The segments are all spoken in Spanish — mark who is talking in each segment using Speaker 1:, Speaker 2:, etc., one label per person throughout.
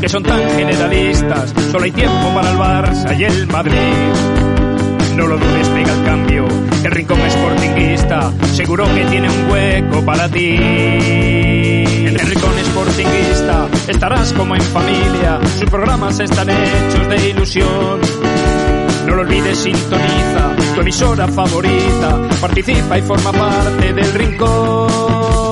Speaker 1: que son tan generalistas, solo hay tiempo para el Barça y el Madrid. No lo dudes, pega el cambio. El rincón sportinguista seguro que tiene un hueco para ti. En el rincón sportinguista estarás como en familia. Sus programas están hechos de ilusión. No lo olvides, sintoniza tu emisora favorita. Participa y forma parte del rincón.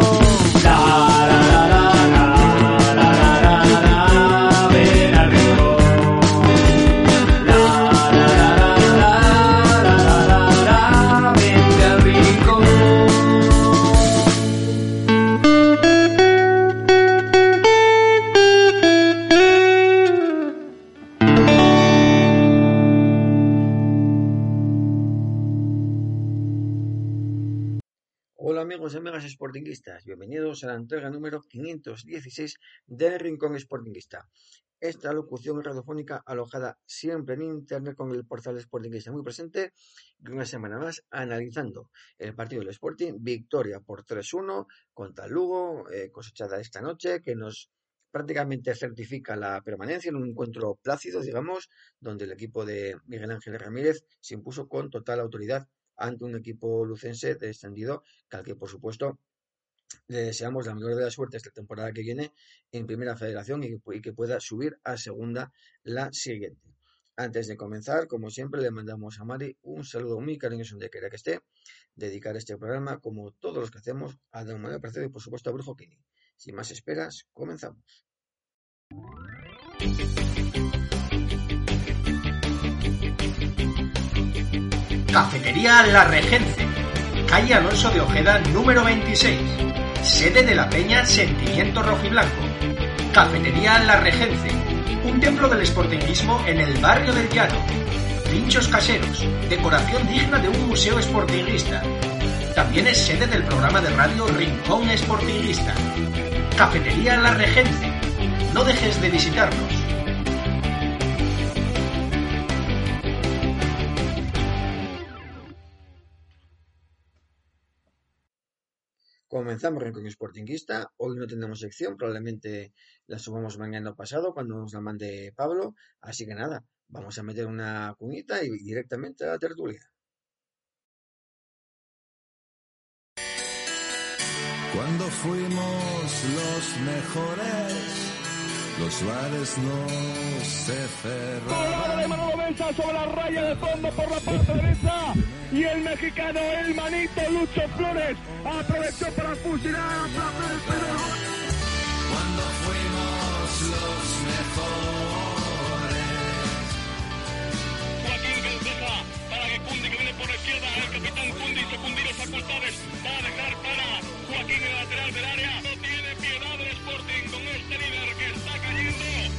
Speaker 2: Sportinguistas, bienvenidos a la entrega número 516 del Rincón Sportinguista. Esta locución radiofónica alojada siempre en internet con el portal Sportinguista muy presente y una semana más analizando el partido del Sporting, victoria por 3-1 contra Lugo, eh, cosechada esta noche que nos prácticamente certifica la permanencia en un encuentro plácido, digamos, donde el equipo de Miguel Ángel Ramírez se impuso con total autoridad ante un equipo lucense descendido, que al que por supuesto le deseamos la mejor de la suerte esta temporada que viene en Primera Federación y que, pueda subir a Segunda la siguiente. Antes de comenzar, como siempre, le mandamos a Mari un saludo muy cariñoso donde quiera que esté, dedicar este programa, como todos los que hacemos, a Don Manuel Precedo y por supuesto a Brujo Kini. Sin más esperas, comenzamos.
Speaker 3: Cafetería La Regencia, calle Alonso de Ojeda número 26, sede de la Peña Sentimiento Rojiblanco. Cafetería La Regencia, un templo del esportinguismo en el barrio del Llano. Pinchos caseros, decoración digna de un museo esportinguista. También es sede del programa de radio Rincón Esportinguista. Cafetería La Regencia, no dejes de visitarnos.
Speaker 2: Comenzamos con Sportinguista. Hoy no tenemos sección, probablemente la subamos mañana pasado cuando nos la mande Pablo. Así que nada, vamos a meter una cuñita y directamente a la tertulia.
Speaker 4: Cuando fuimos los mejores, los bares no se cerraban.
Speaker 5: de Manolo Mesa sobre la raya de fondo por la parte derecha. Y el mexicano, el manito Lucho Flores, aprovechó para fusilar a
Speaker 4: Cuando fuimos los mejores.
Speaker 5: Joaquín que deja para que Cundi que viene por la izquierda, el capitán Cundi, secundino facultades, va a dejar para Joaquín en el lateral del área,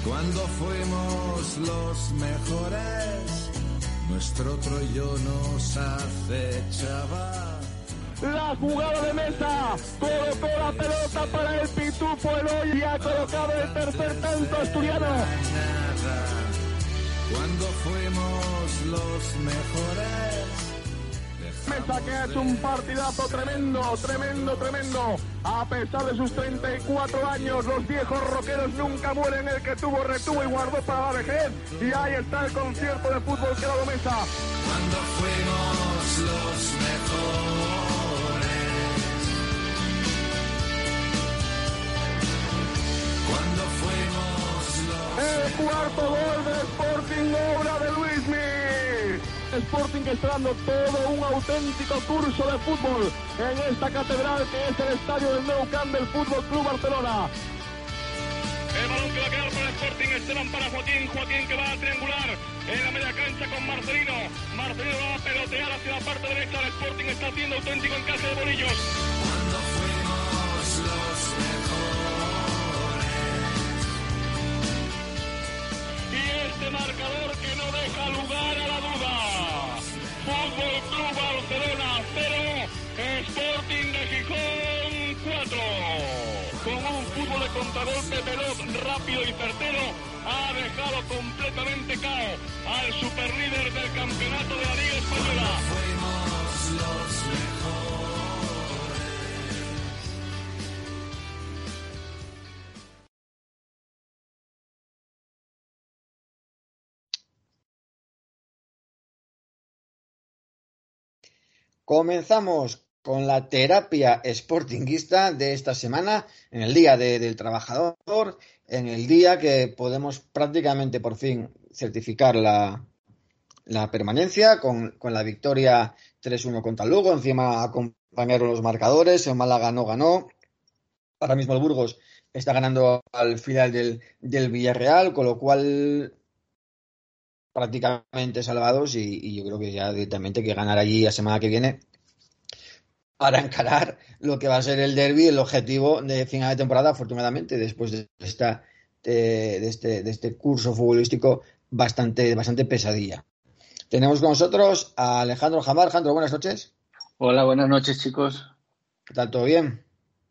Speaker 4: Cuando fuimos los mejores, nuestro Troyo nos acechaba.
Speaker 5: La jugada de mesa, colocó la pelota para el Pitufo Eloy y ha colocado el tercer tanto asturiano.
Speaker 4: Cuando fuimos los mejores.
Speaker 5: Mesa que ha hecho un partidazo tremendo, tremendo, tremendo. A pesar de sus 34 años, los viejos rockeros nunca mueren. El que tuvo, retuvo y guardó para la vejez. Y ahí está el concierto de fútbol que dado Mesa.
Speaker 4: Cuando fuimos los mejores. Cuando fuimos los
Speaker 5: El cuarto gol del Sporting, obra de Luismi. Sporting está dando todo un auténtico curso de fútbol en esta catedral que es el estadio del Nou Camp del Fútbol Club Barcelona. El balón que va a quedar para el Sporting Este van para Joaquín, Joaquín que va a triangular en la media cancha con Marcelino. Marcelino va a pelotear hacia la parte derecha. El Sporting está haciendo auténtico encaje de bolillos.
Speaker 4: Cuando fuimos los mejores.
Speaker 5: Y este marcador que no deja lugar contragolpe veloz, rápido y certero, ha dejado completamente cao al superlíder del campeonato de la Liga Española.
Speaker 4: Fuimos los mejores.
Speaker 2: Comenzamos con la terapia sportinguista de esta semana, en el Día de- del Trabajador, en el día que podemos prácticamente por fin certificar la, la permanencia con, con la victoria 3-1 contra Lugo. Encima acompañaron los marcadores, el Málaga no ganó. Ahora mismo el Burgos está ganando al final del, del Villarreal, con lo cual prácticamente salvados y, y yo creo que ya directamente que ganar allí la semana que viene para encarar lo que va a ser el derby, el objetivo de final de temporada, afortunadamente, después de esta de, este, de este curso futbolístico bastante, bastante pesadilla. Tenemos con nosotros a Alejandro Jamar. Alejandro, buenas noches.
Speaker 6: Hola, buenas noches chicos.
Speaker 2: ¿Qué tal? ¿Todo bien?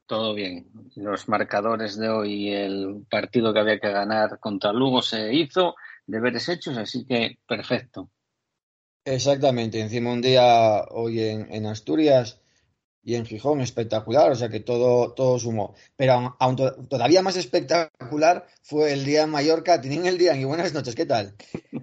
Speaker 6: Todo bien. Los marcadores de hoy, el partido que había que ganar contra Lugo se hizo, deberes hechos, así que perfecto.
Speaker 2: Exactamente. Encima un día hoy en, en Asturias y en Gijón espectacular, o sea que todo, todo sumó. Pero aún, aún to- todavía más espectacular fue el día en Mallorca. Tienen el día y buenas noches, ¿qué tal?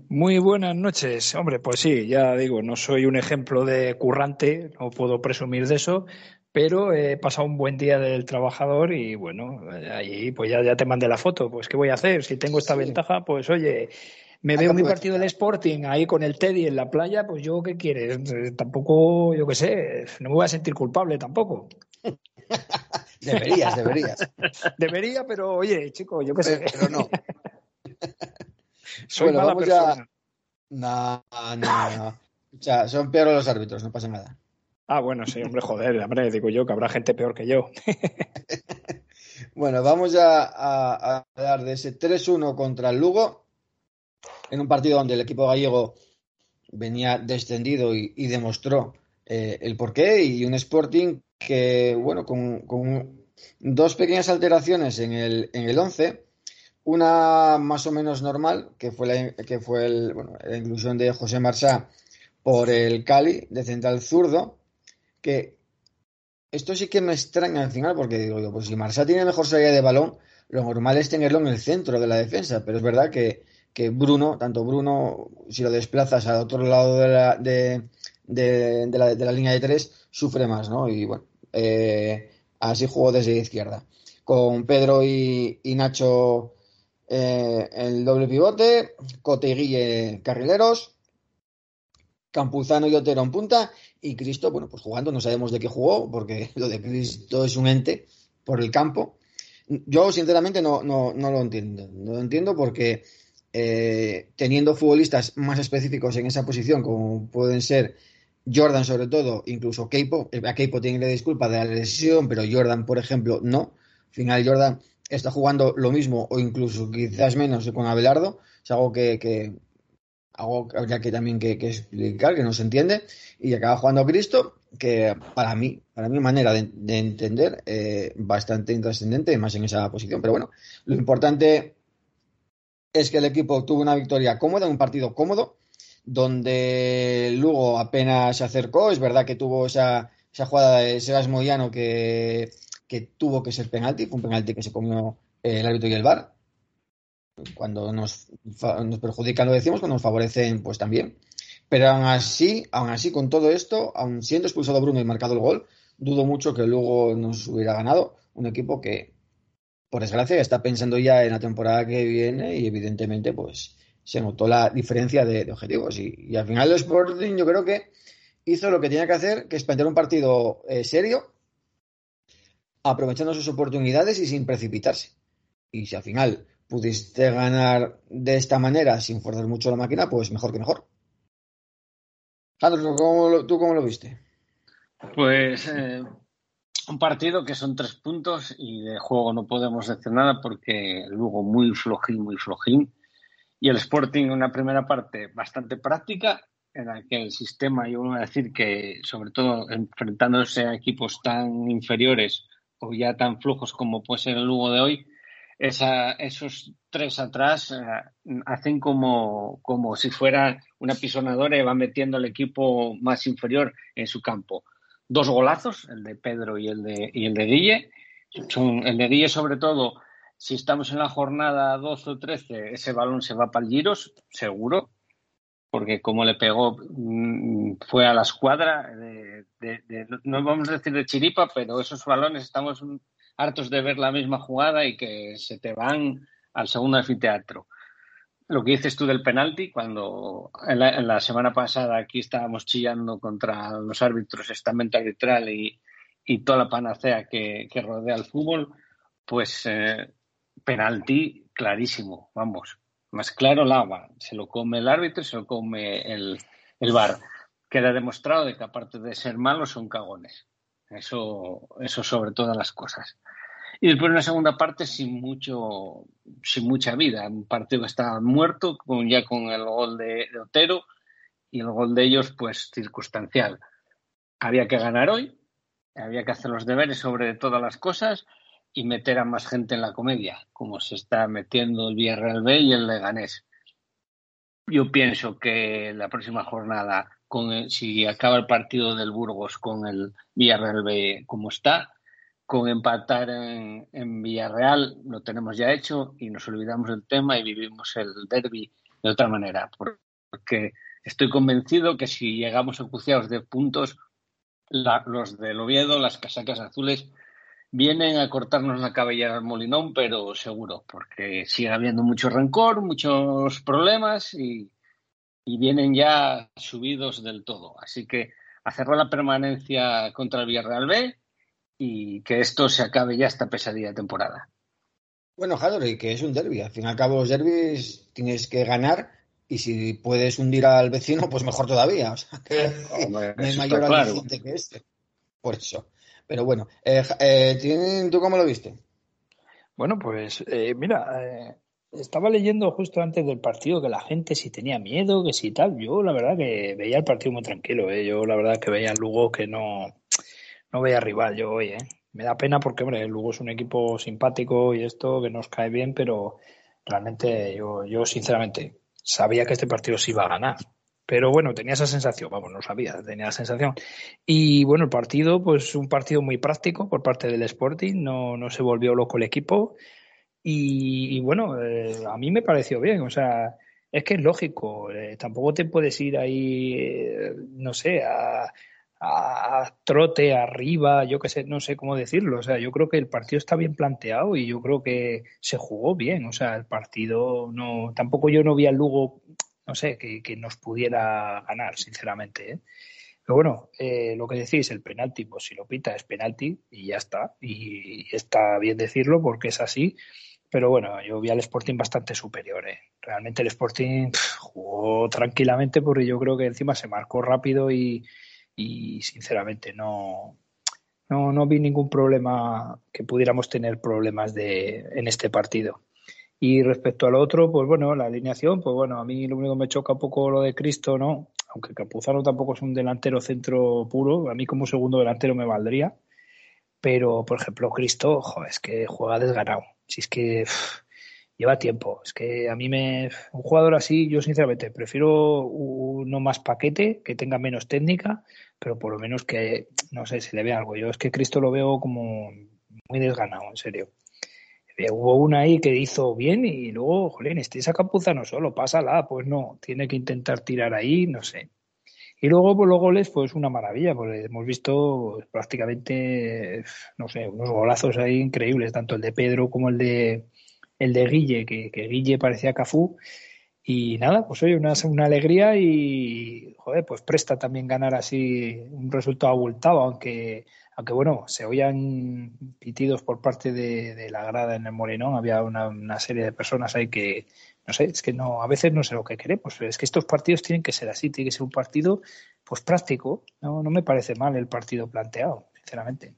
Speaker 7: Muy buenas noches. Hombre, pues sí, ya digo, no soy un ejemplo de currante, no puedo presumir de eso, pero he pasado un buen día del trabajador y bueno, ahí pues ya, ya te mandé la foto. Pues ¿qué voy a hacer? Si tengo esta
Speaker 2: Sí.
Speaker 7: ventaja, pues oye, me veo mi partido del Sporting ahí con el Teddy en la playa, pues yo qué quieres, Eh, tampoco, yo qué sé, no me voy a sentir culpable tampoco.
Speaker 2: Deberías, deberías.
Speaker 7: Debería, pero oye, chico, yo qué sé,
Speaker 2: Pero no.
Speaker 7: soy
Speaker 2: Bueno,
Speaker 7: mala
Speaker 2: vamos ya-
Speaker 7: persona.
Speaker 2: No, no, no. O sea, son peores los árbitros, no pasa nada.
Speaker 7: Ah, bueno, sí, hombre, joder, hombre, digo yo que habrá gente peor que yo.
Speaker 2: Bueno, vamos ya a, a hablar de ese 3-1 contra el Lugo, en un partido donde el equipo gallego venía descendido y, demostró eh, el porqué, y un Sporting que, bueno, con, con dos pequeñas alteraciones en el, en el 11, una más o menos normal, que fue la, que fue el, bueno, la inclusión de José Marsá por el Cali, de central zurdo, que esto sí que me extraña al final, porque digo yo, pues si Marsá tiene mejor salida de balón, lo normal es tenerlo en el centro de la defensa, pero es verdad que, que Bruno, tanto Bruno, si lo desplazas al otro lado de la, de, de, de la, línea de tres, sufre más, ¿no? Y bueno, eh, así jugó desde izquierda. Con Pedro y, y Nacho eh, el doble pivote, Cote y carrileros, Campuzano y Otero en punta, y Cristo, bueno, pues jugando, no sabemos de qué jugó, porque lo de Cristo es un ente por el campo. Yo, sinceramente, no, no, no lo entiendo. No lo entiendo porque eh, teniendo futbolistas más específicos en esa posición, como pueden ser Jordan, sobre todo, incluso Keipo, a Keipo tiene pedir disculpa de la lesión, pero Jordan, por ejemplo, no. Al final, Jordan está jugando lo mismo o incluso quizás menos con Abelardo. Es algo que, que algo que habría que también que, explicar, que no se entiende, y acaba jugando Cristo, que para mí, para mi manera de, de entender, eh, bastante intrascendente, más en esa posición. Pero bueno, lo importante es que el equipo obtuvo una victoria cómoda, un partido cómodo, donde Lugo apenas se acercó. Es verdad que tuvo esa, esa jugada de Sebas Moyano que, que tuvo que ser penalti, fue un penalti que se comió eh, el árbitro y el VAR. Cuando nos, nos perjudican lo decimos, cuando nos favorecen, pues también. Pero aún así, aún así, con todo esto, aún siendo expulsado Bruno y marcado el gol, dudo mucho que luego nos hubiera ganado un equipo que, por desgracia, está pensando ya en la temporada que viene y evidentemente, pues, se notó la diferencia de, objetivos. Y, al final el Sporting yo creo que hizo lo que tenía que hacer, que es plantear un partido eh, serio, aprovechando sus oportunidades y sin precipitarse. Y si al final pudiste ganar de esta manera sin forzar mucho la máquina, pues mejor que mejor. Jandro, ¿cómo lo- ¿tú cómo lo viste?
Speaker 6: Pues eh, un partido que son tres puntos y de juego no podemos decir nada porque el Lugo muy flojín, muy flojín. Y el Sporting una primera parte bastante práctica en la que el sistema, yo voy a decir que sobre todo enfrentándose a equipos tan inferiores o ya tan flojos como puede ser el Lugo de hoy, esos tres atrás eh, hacen como, como si fuera una pisonadora y va metiendo al equipo más inferior en su campo. Dos golazos, el de Pedro y el de, y el de Guille. Son, el de Guille, sobre todo, si estamos en la jornada 12 o 13, ese balón se va para el Giros, seguro, porque como le pegó, mm, fue a la escuadra, de, de- no vamos a decir de chiripa, pero esos balones estamos hartos de ver la misma jugada y que se te van al segundo anfiteatro. Lo que dices tú del penalti, cuando en la, semana pasada aquí estábamos chillando contra los árbitros, estamento arbitral y, toda la panacea que, rodea el fútbol, pues eh, penalti clarísimo, vamos, más claro el agua. Se lo come el árbitro se lo come el, el VAR. Queda demostrado de que aparte de ser malos son cagones. Eso, eso sobre todas las cosas. Y después una segunda parte sin mucho, sin mucha vida. Un partido que estaba muerto, con, ya con el gol de, Otero, y el gol de ellos, pues circunstancial. Había que ganar hoy, había que hacer los deberes sobre todas las cosas y meter a más gente en la comedia, como se está metiendo el Villarreal y el Leganés. Yo pienso que la próxima jornada, con si acaba el partido del Burgos con el Villarreal como está, con empatar en, Villarreal lo tenemos ya hecho y nos olvidamos del tema y vivimos el derby de otra manera. Porque estoy convencido que si llegamos acuciados de puntos, los del Oviedo, las casacas azules, vienen a cortarnos la cabellera al molinón, pero seguro, porque sigue habiendo mucho rencor, muchos problemas y, vienen ya subidos del todo. Así que a la permanencia contra el Villarreal B y que esto se acabe ya esta pesadilla de temporada.
Speaker 2: Bueno, Jandro, y que es un derby. Al fin y al cabo, los derbis tienes que ganar y si puedes hundir al vecino, pues mejor todavía. O sea, que
Speaker 6: Hombre,
Speaker 2: no hay mayor
Speaker 6: claro.
Speaker 2: aliciente que este. Por eso. Pero bueno, eh, eh, ¿tienen- ¿tú cómo lo viste?
Speaker 1: Bueno, pues eh, mira, eh, estaba leyendo justo antes del partido que la gente si tenía miedo, que si tal. Yo la verdad que veía el partido muy tranquilo. ¿eh? Yo la verdad que veía al Lugo que no, no veía rival yo hoy. ¿eh? Me da pena porque, hombre, Lugo es un equipo simpático y esto que nos cae bien, pero realmente yo, yo sinceramente sabía que este partido se iba a ganar. Pero bueno, tenía esa sensación, vamos, no sabía, tenía la sensación. Y bueno, el partido, pues un partido muy práctico por parte del Sporting, no, no se volvió loco el equipo. Y, y bueno, eh, a mí me pareció bien, o sea, es que es lógico, eh, tampoco te puedes ir ahí, eh, no sé, a, a, trote arriba, yo qué sé, no sé cómo decirlo, o sea, yo creo que el partido está bien planteado y yo creo que se jugó bien, o sea, el partido no, tampoco yo no vi al Lugo, no sé, que, que nos pudiera ganar, sinceramente, ¿eh? Pero bueno, eh, lo que decís, el penalti, pues si lo pita es penalti y ya está. Y, está bien decirlo porque es así. Pero bueno, yo vi al Sporting bastante superior. ¿eh? Realmente el Sporting jugó tranquilamente porque yo creo que encima se marcó rápido y, y sinceramente no, no, no vi ningún problema que pudiéramos tener problemas de, en este partido. Y respecto al otro, pues bueno, la alineación, pues bueno, a mí lo único que me choca un poco lo de Cristo, ¿no? Aunque Capuzano tampoco es un delantero centro puro, a mí como segundo delantero me valdría. Pero, por ejemplo, Cristo, jo, es que juega desganado. Si es que lleva tiempo. Es que a mí me. Un jugador así, yo sinceramente prefiero uno más paquete, que tenga menos técnica, pero por lo menos que, no sé, se le ve algo. Yo es que Cristo lo veo como muy desganado, en serio. Eh, Hubo una ahí que hizo bien y luego, jolín, este esa capuza no solo, pásala, pues no, tiene que intentar tirar ahí, no sé. Y luego, pues los goles, pues una maravilla, porque hemos visto prácticamente, no sé, unos golazos ahí increíbles, tanto el de Pedro como el de el de Guille, que, que Guille parecía Cafú. Y nada, pues oye, una, alegría y, joder, pues presta también ganar así un resultado abultado, aunque, aunque bueno, se oían pitidos por parte de, la grada en el Molinón, había una, una serie de personas ahí que, no sé, es que no, a veces no sé lo que queremos, es que estos partidos tienen que ser así, tiene que ser un partido pues práctico, no, no me parece mal el partido planteado, sinceramente.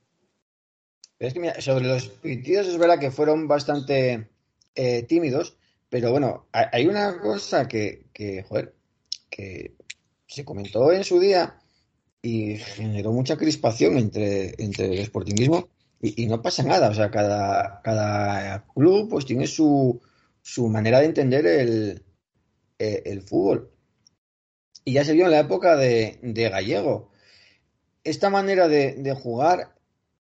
Speaker 2: Pero es que mira, sobre los pitidos es verdad que fueron bastante eh, tímidos, pero bueno, hay una cosa que, que, se comentó en su día y generó mucha crispación entre, entre el sportingismo y, no pasa nada, o sea, cada, cada club pues tiene su, su manera de entender el, eh, el fútbol. Y ya se vio en la época de, de Gallego. Esta manera de, jugar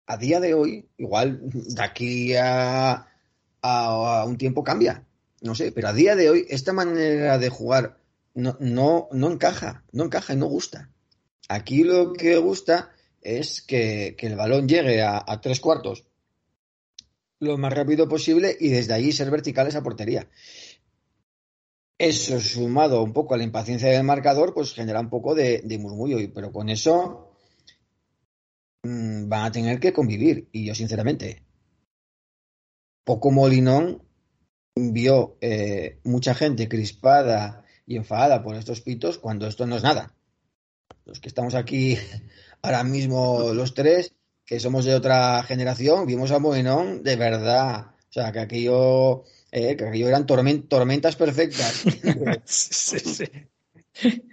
Speaker 2: a día de hoy, igual de aquí a- a un tiempo cambia, no sé, pero a día de hoy esta manera de jugar no, no, no encaja, no encaja y no gusta. Aquí lo que gusta es que, que el balón llegue a, tres cuartos lo más rápido posible y desde allí ser verticales a portería. Eso sumado un poco a la impaciencia del marcador, pues genera un poco de, murmullo, pero con eso mm, van a tener que convivir. Y yo, sinceramente, poco Molinón vio eh, mucha gente crispada y enfadada por estos pitos cuando esto no es nada. Los que estamos aquí ahora mismo, los tres, que somos de otra generación, vimos a Molinón de verdad. O sea, que aquello, eh, que aquello eran tormen- tormentas perfectas.
Speaker 1: Sí, sí.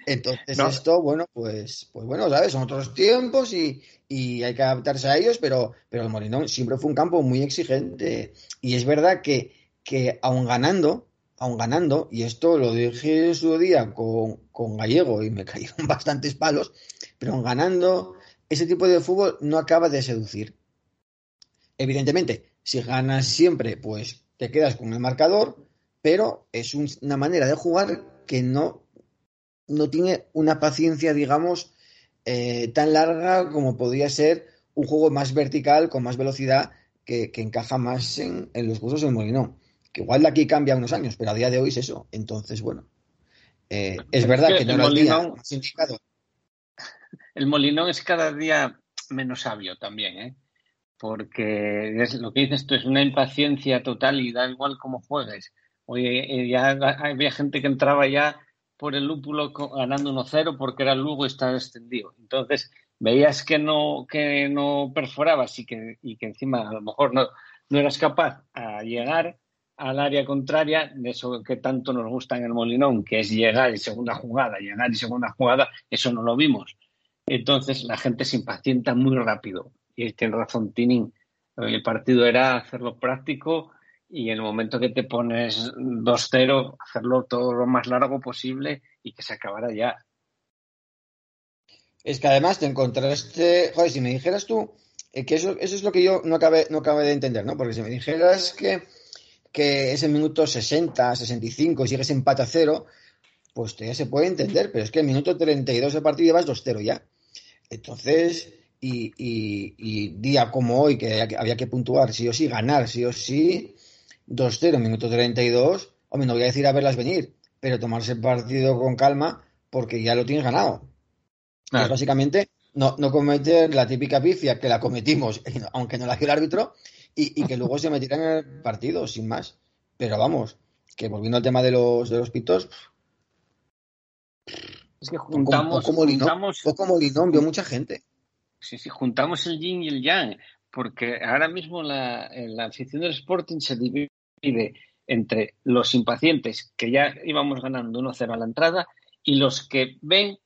Speaker 2: Entonces
Speaker 1: No.
Speaker 2: esto, bueno, pues, pues bueno, ¿sabes? Son otros tiempos y, y hay que adaptarse a ellos, pero, pero el Molinón siempre fue un campo muy exigente. Y es verdad que, que aun ganando, aun ganando, y esto lo dije en su día con, con Gallego y me cayeron bastantes palos, pero aun ganando, ese tipo de fútbol no acaba de seducir. Evidentemente, si ganas siempre, pues te quedas con el marcador, pero es un- una manera de jugar que no no tiene una paciencia, digamos, eh, tan larga como podría ser un juego más vertical, con más velocidad, que, encaja más en, en los gustos del Molinón. Que igual de aquí cambia unos años, pero a día de hoy es eso. Entonces, bueno, eh, es
Speaker 6: Es
Speaker 2: verdad
Speaker 6: que
Speaker 2: que no
Speaker 6: el
Speaker 2: día
Speaker 6: Molinón-
Speaker 2: indicado.
Speaker 6: El Molinón es cada día menos sabio también, ¿eh? Porque es lo que dices tú, es una impaciencia total y da igual cómo juegues. Oye, eh, ya había gente que entraba ya por el lúpulo ganando 1-0 porque era Lugo y estaba extendido. Entonces, veías que no, que no perforabas y que, y que encima a lo mejor no, no eras capaz a llegar al área contraria de eso que tanto nos gusta en el Molinón, que es llegar y segunda jugada, llegar y segunda jugada, eso no lo vimos. Entonces la gente se impacienta muy rápido. Y tiene razón Tining. El partido era hacerlo práctico y en el momento que te pones 2-0, hacerlo todo lo más largo posible y que se acabara ya.
Speaker 2: Es que además te encontraste, joder, si me dijeras tú, eh, que eso, eso es lo que yo no acabé, no de entender, ¿no? Porque si me dijeras que, que es el minuto 60, 65 y sigues empate a cero, pues ya se puede entender, pero es que el minuto 32 del partido llevas 2-0 ya. Entonces, y, y, y día como hoy, que había, que puntuar sí o sí, ganar sí o sí, 2-0, minuto 32, hombre, no voy a decir a verlas venir, pero tomarse el partido con calma porque ya lo tienes ganado. Básicamente no, no cometer la típica pifia que la cometimos, aunque no la dio el árbitro, y, y que luego se metieran en el partido, sin más. Pero vamos, que volviendo al tema de los, de los pitos,
Speaker 6: Es que
Speaker 2: poco,
Speaker 6: juntamos,
Speaker 2: poco Molinón,
Speaker 6: juntamos,
Speaker 2: poco Molinón vio mucha gente.
Speaker 6: sí, sí, juntamos el yin y el yang, porque ahora mismo la, la afición del Sporting se divide entre los impacientes, que ya íbamos ganando 1-0 a la entrada, y los que ven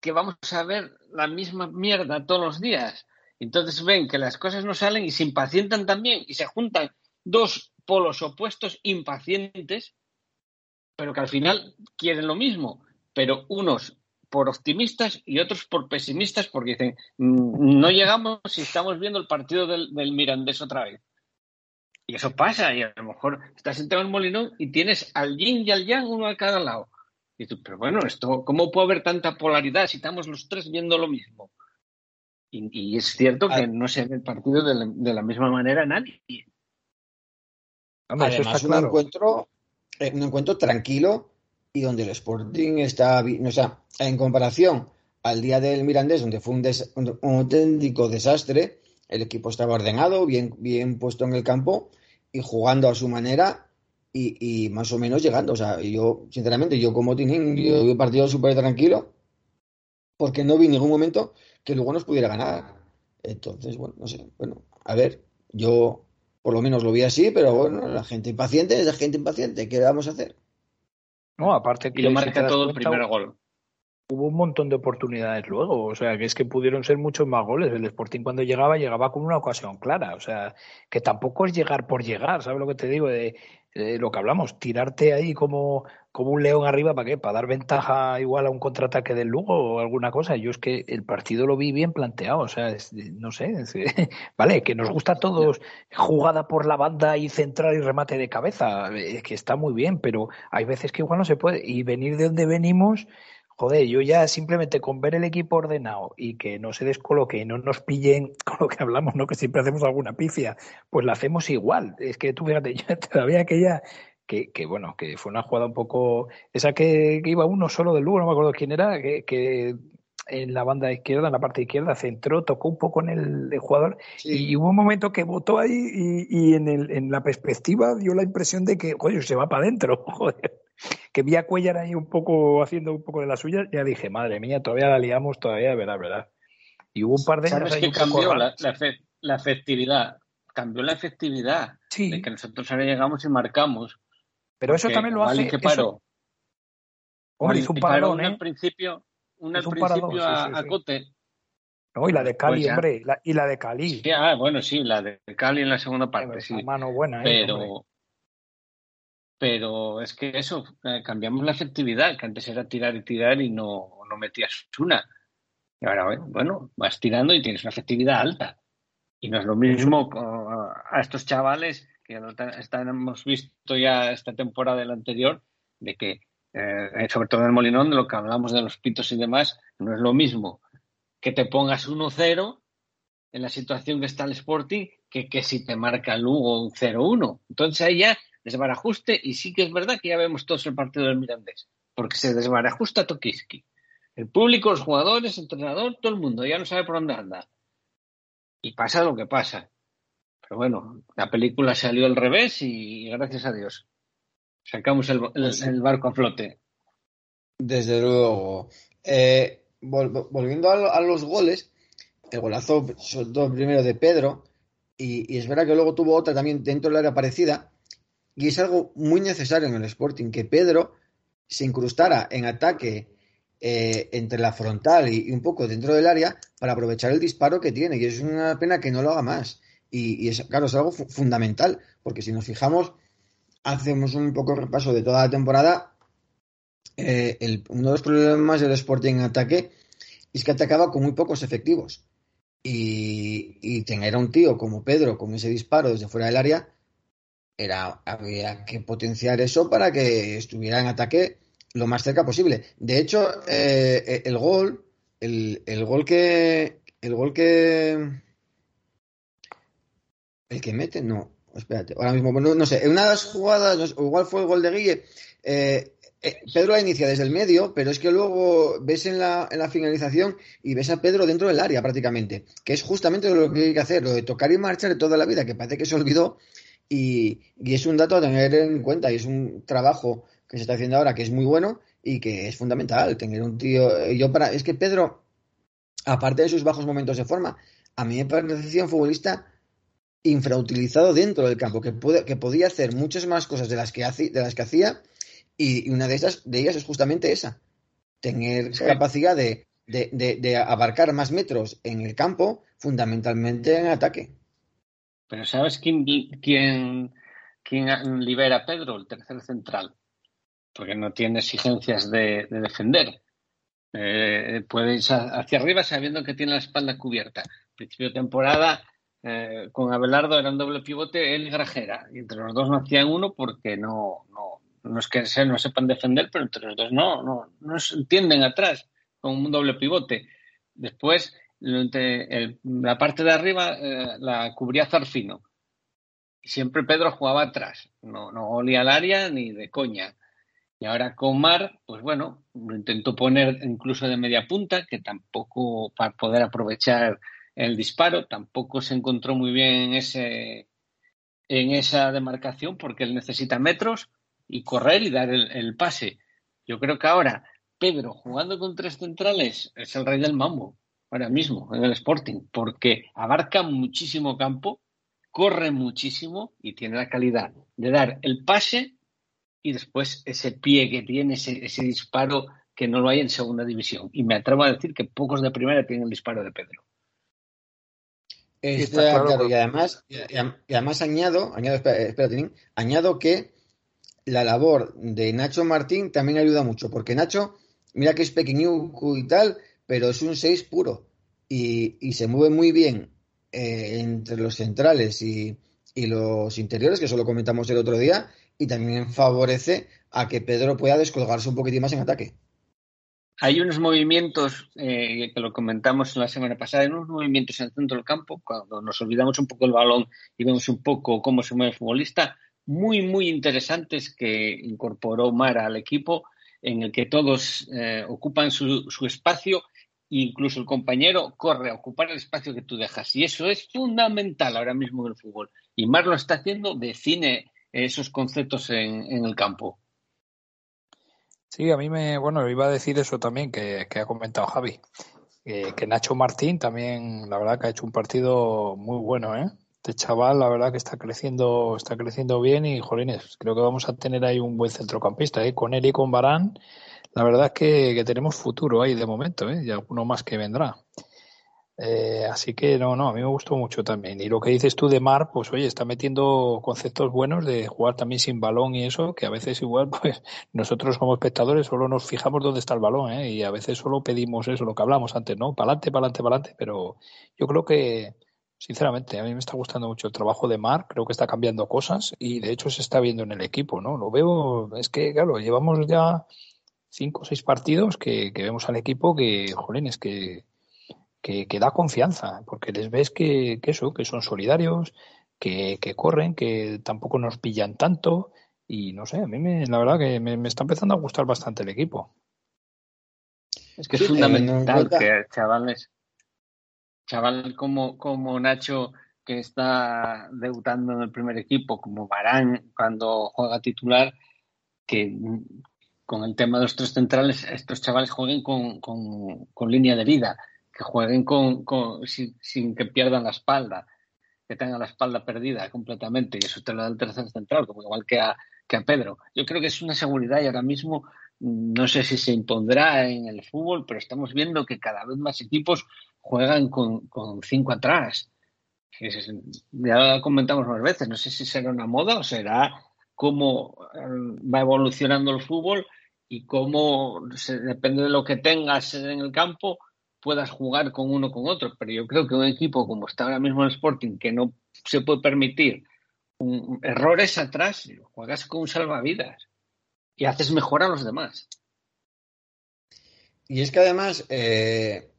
Speaker 6: que vamos a ver la misma mierda todos los días. Entonces ven que las cosas no salen y se impacientan también y se juntan dos polos opuestos impacientes, pero que al final quieren lo mismo, pero unos por optimistas y otros por pesimistas porque dicen, "Mm, no llegamos si estamos viendo el partido del, Mirandés otra vez. Y eso pasa, y a lo mejor estás sentado en el Molinón y tienes al yin y al yang uno a cada lado. Y tú, pero bueno, esto, ¿cómo puede haber tanta polaridad si estamos los tres viendo lo mismo? Y, y es cierto que no se ve el partido de la, de la misma manera nadie.
Speaker 1: Eso
Speaker 2: Además, un encuentro, eh, un encuentro tranquilo y donde el Sporting está, o sea, en comparación al día del Mirandés, donde fue un, des- un- un auténtico desastre, el equipo estaba ordenado, bien, bien puesto en el campo y jugando a su manera y, y más o menos llegando. O sea, yo, sinceramente, yo como Tinín, yo vi el partido súper tranquilo porque no vi en ningún momento que luego nos pudiera ganar. Entonces, bueno, no sé, bueno, a ver, yo por lo menos lo vi así, pero bueno, la gente impaciente es la gente impaciente, ¿qué vamos a hacer?
Speaker 1: No, aparte que
Speaker 6: Y lo marca todo el primer gol.
Speaker 1: hubo un montón de oportunidades luego, o sea, que es que pudieron ser muchos más goles. El Sporting cuando llegaba, llegaba con una ocasión clara, o sea, que tampoco es llegar por llegar, ¿sabes lo que te digo? De, de lo que hablamos, tirarte ahí como, como un león arriba, ¿para qué? ¿Para dar ventaja igual a un contraataque del Lugo o alguna cosa? Yo es que el partido lo vi bien planteado, o sea, es- no sé, es- vale, que nos gusta a todos jugada por la banda y central y remate de cabeza, eh, que está muy bien, pero hay veces que igual no se puede. Y venir de donde venimos, joder, yo ya simplemente con ver el equipo ordenado y que no se descoloque y no nos pillen con lo que hablamos, ¿no? Que siempre hacemos alguna pifia, pues la hacemos igual. Es que tú fíjate, yo todavía aquella que, que bueno, que fue una jugada un poco, esa que, que iba uno solo del Lugo, no me acuerdo quién era, que, que en la banda izquierda, en la parte izquierda, centró, tocó un poco en el, el jugador y hubo un momento que votó ahí y, y en, el, en la perspectiva dio la impresión de que, joder, se va para adentro, joder. Que vi a Cuellar ahí un poco haciendo un poco de la suya, ya dije, madre mía, todavía la liamos, todavía, verá, verá. Y hubo un par de años
Speaker 6: ¿Sabes
Speaker 1: poco
Speaker 6: cambió? La, la efectividad. Cambió la efectividad.
Speaker 1: Sí.
Speaker 6: De que nosotros ahora llegamos y marcamos.
Speaker 1: Pero eso también lo hace.
Speaker 6: que paró.
Speaker 1: Hombre, un paradón, ¿eh?
Speaker 6: al principio, al
Speaker 1: un
Speaker 6: principio
Speaker 1: paradón, sí,
Speaker 6: a,
Speaker 1: sí,
Speaker 6: a. Cote.
Speaker 1: No, y la de Cali,
Speaker 6: Pues
Speaker 1: hombre, la- y la de Cali.
Speaker 6: Sí, ah, bueno, sí, la de Cali en la segunda parte, sí.
Speaker 1: Mano buena, ¿eh? hombre.
Speaker 6: Pero, pero es que eso, eh, cambiamos la efectividad, que antes era tirar y tirar y no, no metías una. Y ahora, eh, bueno, vas tirando y tienes una efectividad alta. Y no es lo mismo a estos chavales que están- hemos visto ya esta temporada la anterior, de que, eh, sobre todo en el Molinón, de lo que hablamos de los pitos y demás, no es lo mismo que te pongas 1-0 en la situación que está el Sporting que, que si te marca Lugo un 0-1. Entonces ahí ya desbarajuste y sí que es verdad que ya vemos todos el partido del Mirandés, porque se desbarajusta Tokiski. El público, los jugadores, el entrenador, todo el mundo ya no sabe por dónde anda. Y pasa lo que pasa. Pero bueno, la película salió al revés y gracias a Dios sacamos el, el- el barco a flote.
Speaker 2: Desde luego. Eh, vol- volviendo a, lo- a los goles, el golazo, sobre todo primero de Pedro, y, y es verdad que luego tuvo otra también dentro del área parecida, y es algo muy necesario en el Sporting, que Pedro se incrustara en ataque eh, entre la frontal y, y un poco dentro del área para aprovechar el disparo que tiene, y es una pena que no lo haga más. Y, es, claro, es algo fu- fundamental, porque si nos fijamos, hacemos un poco repaso de toda la temporada, eh, uno de los problemas del Sporting en ataque es que atacaba con muy pocos efectivos. Y, y tener a un tío como Pedro con ese disparo desde fuera del área, era, había que potenciar eso para que estuviera en ataque lo más cerca posible. De hecho, eh, el gol, el, el gol que, el gol que, el que mete, no, espérate, ahora mismo, no, no sé, en una de las jugadas, igual fue el gol de Guille, eh, eh, Pedro la inicia desde el medio, pero es que luego ves en la, en la finalización y ves a Pedro dentro del área prácticamente, que es justamente lo que hay que hacer, lo de tocar y marchar de toda la vida, que parece que se olvidó y, y es un dato a tener en cuenta y es un trabajo que se está haciendo ahora que es muy bueno y que es fundamental tener un tío. eh, Yo para, es que Pedro, aparte de sus bajos momentos de forma, a mí me parecía un futbolista infrautilizado dentro del campo, que, puede, que podía hacer muchas más cosas de las que, hace, de las que hacía y, y una de, esas, de ellas es justamente esa, tener
Speaker 6: Sí.
Speaker 2: capacidad de, de, de, de abarcar más metros en el campo, fundamentalmente en ataque.
Speaker 6: Pero ¿sabes quién, quién, quién libera a Pedro? El tercer central. Porque no tiene exigencias de, de defender. Eh, puede ir hacia arriba sabiendo que tiene la espalda cubierta. Principio de temporada, eh, con Abelardo era un doble pivote, él y Grajera. Y entre los dos no hacían uno porque no, no, no es que se- no sepan defender, pero entre los dos no, no, no se entienden atrás con un doble pivote. Después, el- la parte de arriba eh, la cubría Zarfino. Siempre Pedro jugaba atrás. No, no olía al área ni de coña. Y ahora con Mar, pues bueno, lo intentó poner incluso de media punta, que tampoco para poder aprovechar el disparo, tampoco se encontró muy bien en ese en esa demarcación porque él necesita metros y correr y dar el, pase. Yo creo que ahora Pedro jugando con tres centrales es el rey del mambo ahora mismo en el Sporting porque abarca muchísimo campo, corre muchísimo y tiene la calidad de dar el pase y después ese pie que tiene, ese disparo que no lo hay en segunda división. Y me atrevo a decir que pocos de primera tienen el disparo de Pedro.
Speaker 2: Está,
Speaker 1: está claro,
Speaker 2: claro,
Speaker 1: pero-
Speaker 2: y además, y, y además añado, añado, espera, espera, Tinín, añado que la labor de Nacho Martín también ayuda mucho, porque Nacho, mira que es pequeñuco y tal, pero es un 6 puro y, y se mueve muy bien eh, entre los centrales y, y los interiores, que eso lo comentamos el otro día, y también favorece a que Pedro pueda descolgarse un poquitín más en ataque.
Speaker 6: Hay unos movimientos, eh, que lo comentamos la semana pasada, hay unos movimientos en el centro del campo, cuando nos olvidamos un poco el balón y vemos un poco cómo se mueve el futbolista, muy, muy interesantes que incorporó Mara al equipo, en el que todos eh, ocupan su, su espacio incluso el compañero corre a ocupar el espacio que tú dejas. Y eso es fundamental ahora mismo en el fútbol. Y Mar lo está haciendo, define esos conceptos en el campo.
Speaker 1: Sí, a mí me, bueno, iba a decir eso también que, que ha comentado Javi, que, Nacho Martín también, la verdad que ha hecho un partido muy bueno, ¿eh? Este chaval, la verdad que está creciendo, está creciendo bien y, jolines, creo que vamos a tener ahí un buen centrocampista, ¿eh? Con él y con Barán, la verdad es que, que tenemos futuro ahí de momento, ¿eh? Y alguno más que vendrá. Eh, así que no, no, a mí me gustó mucho también. Y lo que dices tú de Mar, pues oye, está metiendo conceptos buenos de jugar también sin balón y eso, que a veces igual, pues nosotros como espectadores solo nos fijamos dónde está el balón, ¿eh? Y a veces solo pedimos eso, lo que hablamos antes, ¿no? Adelante, para adelante. Pero yo creo que, sinceramente, a mí me está gustando mucho el trabajo de Mar, creo que está cambiando cosas y de hecho se está viendo en el equipo, ¿no? Lo veo, es que, claro, llevamos ya cinco o seis partidos que, que vemos al equipo que, jolines, que que, que da confianza, porque les ves que, que eso, que son solidarios, que, que corren, que tampoco nos pillan tanto, y no sé, a mí me, la verdad que me, me está empezando a gustar bastante el equipo.
Speaker 6: Es que
Speaker 2: Sí,
Speaker 6: es fundamental
Speaker 2: cuenta-
Speaker 6: que chavales, chaval como, como Nacho, que está debutando en el primer equipo, como Barán cuando juega titular, que mm, con el tema de los tres centrales, estos chavales jueguen con, con, con línea de vida, que jueguen con, sin, que pierdan la espalda, que tengan la espalda perdida completamente, y eso te lo da el tercer central, como igual que a, que a Pedro. Yo creo que es una seguridad y ahora mismo mm, no sé si se impondrá en el fútbol, pero estamos viendo que cada vez más equipos juegan con, con cinco atrás. Es- Ya comentamos más veces, no sé si será una moda o será cómo eh, va evolucionando el fútbol y cómo, se- depende de lo que tengas en el campo, puedas jugar con uno con otro. Pero yo creo que un equipo como está ahora mismo el Sporting, que no se puede permitir errores atrás, juegas con un salvavidas y haces mejor a los demás.
Speaker 2: Y es que además, eh,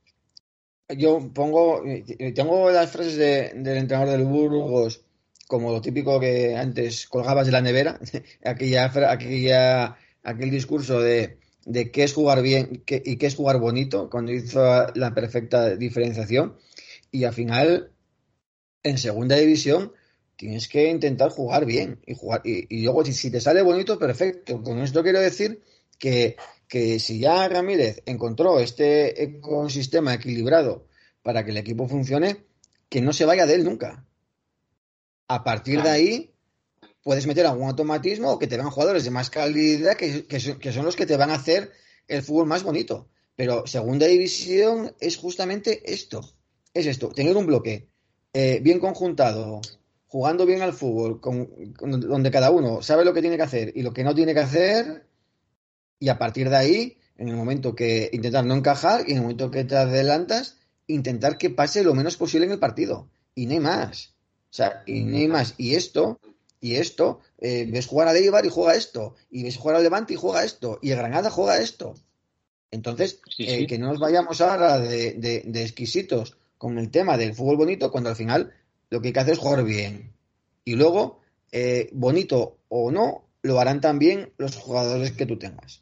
Speaker 2: yo pongo, eh, tengo las frases de- del entrenador del Burgos como lo típico que antes colgabas de la nevera, aquella, aquella, aquel discurso de, de qué es jugar bien qué- y qué es jugar bonito, cuando hizo la perfecta diferenciación. Y al final, en segunda división, tienes que intentar jugar bien y jugar. Y, y luego, si, si te sale bonito, perfecto. Con esto quiero decir que, que si ya Ramírez encontró este ecosistema equilibrado para que el equipo funcione, que no se vaya de él nunca. A partir de ahí, puedes meter algún automatismo o que te van jugadores de más calidad que, que son, que son los que te van a hacer el fútbol más bonito. Pero segunda división es justamente esto. Es esto, tener un bloque eh, bien conjuntado, jugando bien al fútbol, con- con- donde cada uno sabe lo que tiene que hacer y lo que no tiene que hacer, y a partir de ahí, en el momento que intentar no encajar y en el momento que te adelantas, intentar que pase lo menos posible en el partido. Y no hay más. O sea, y no hay más. Y esto, y esto, eh, ves jugar a Eibar y juega esto, y ves jugar al Levante y juega esto, y el Granada juega esto. Entonces,
Speaker 6: Sí,
Speaker 2: eh, que no nos vayamos ahora de, de- de exquisitos con el tema del fútbol bonito, cuando al final lo que hay que hacer es jugar bien. Y luego, eh, bonito o no, lo harán también los jugadores que tú tengas.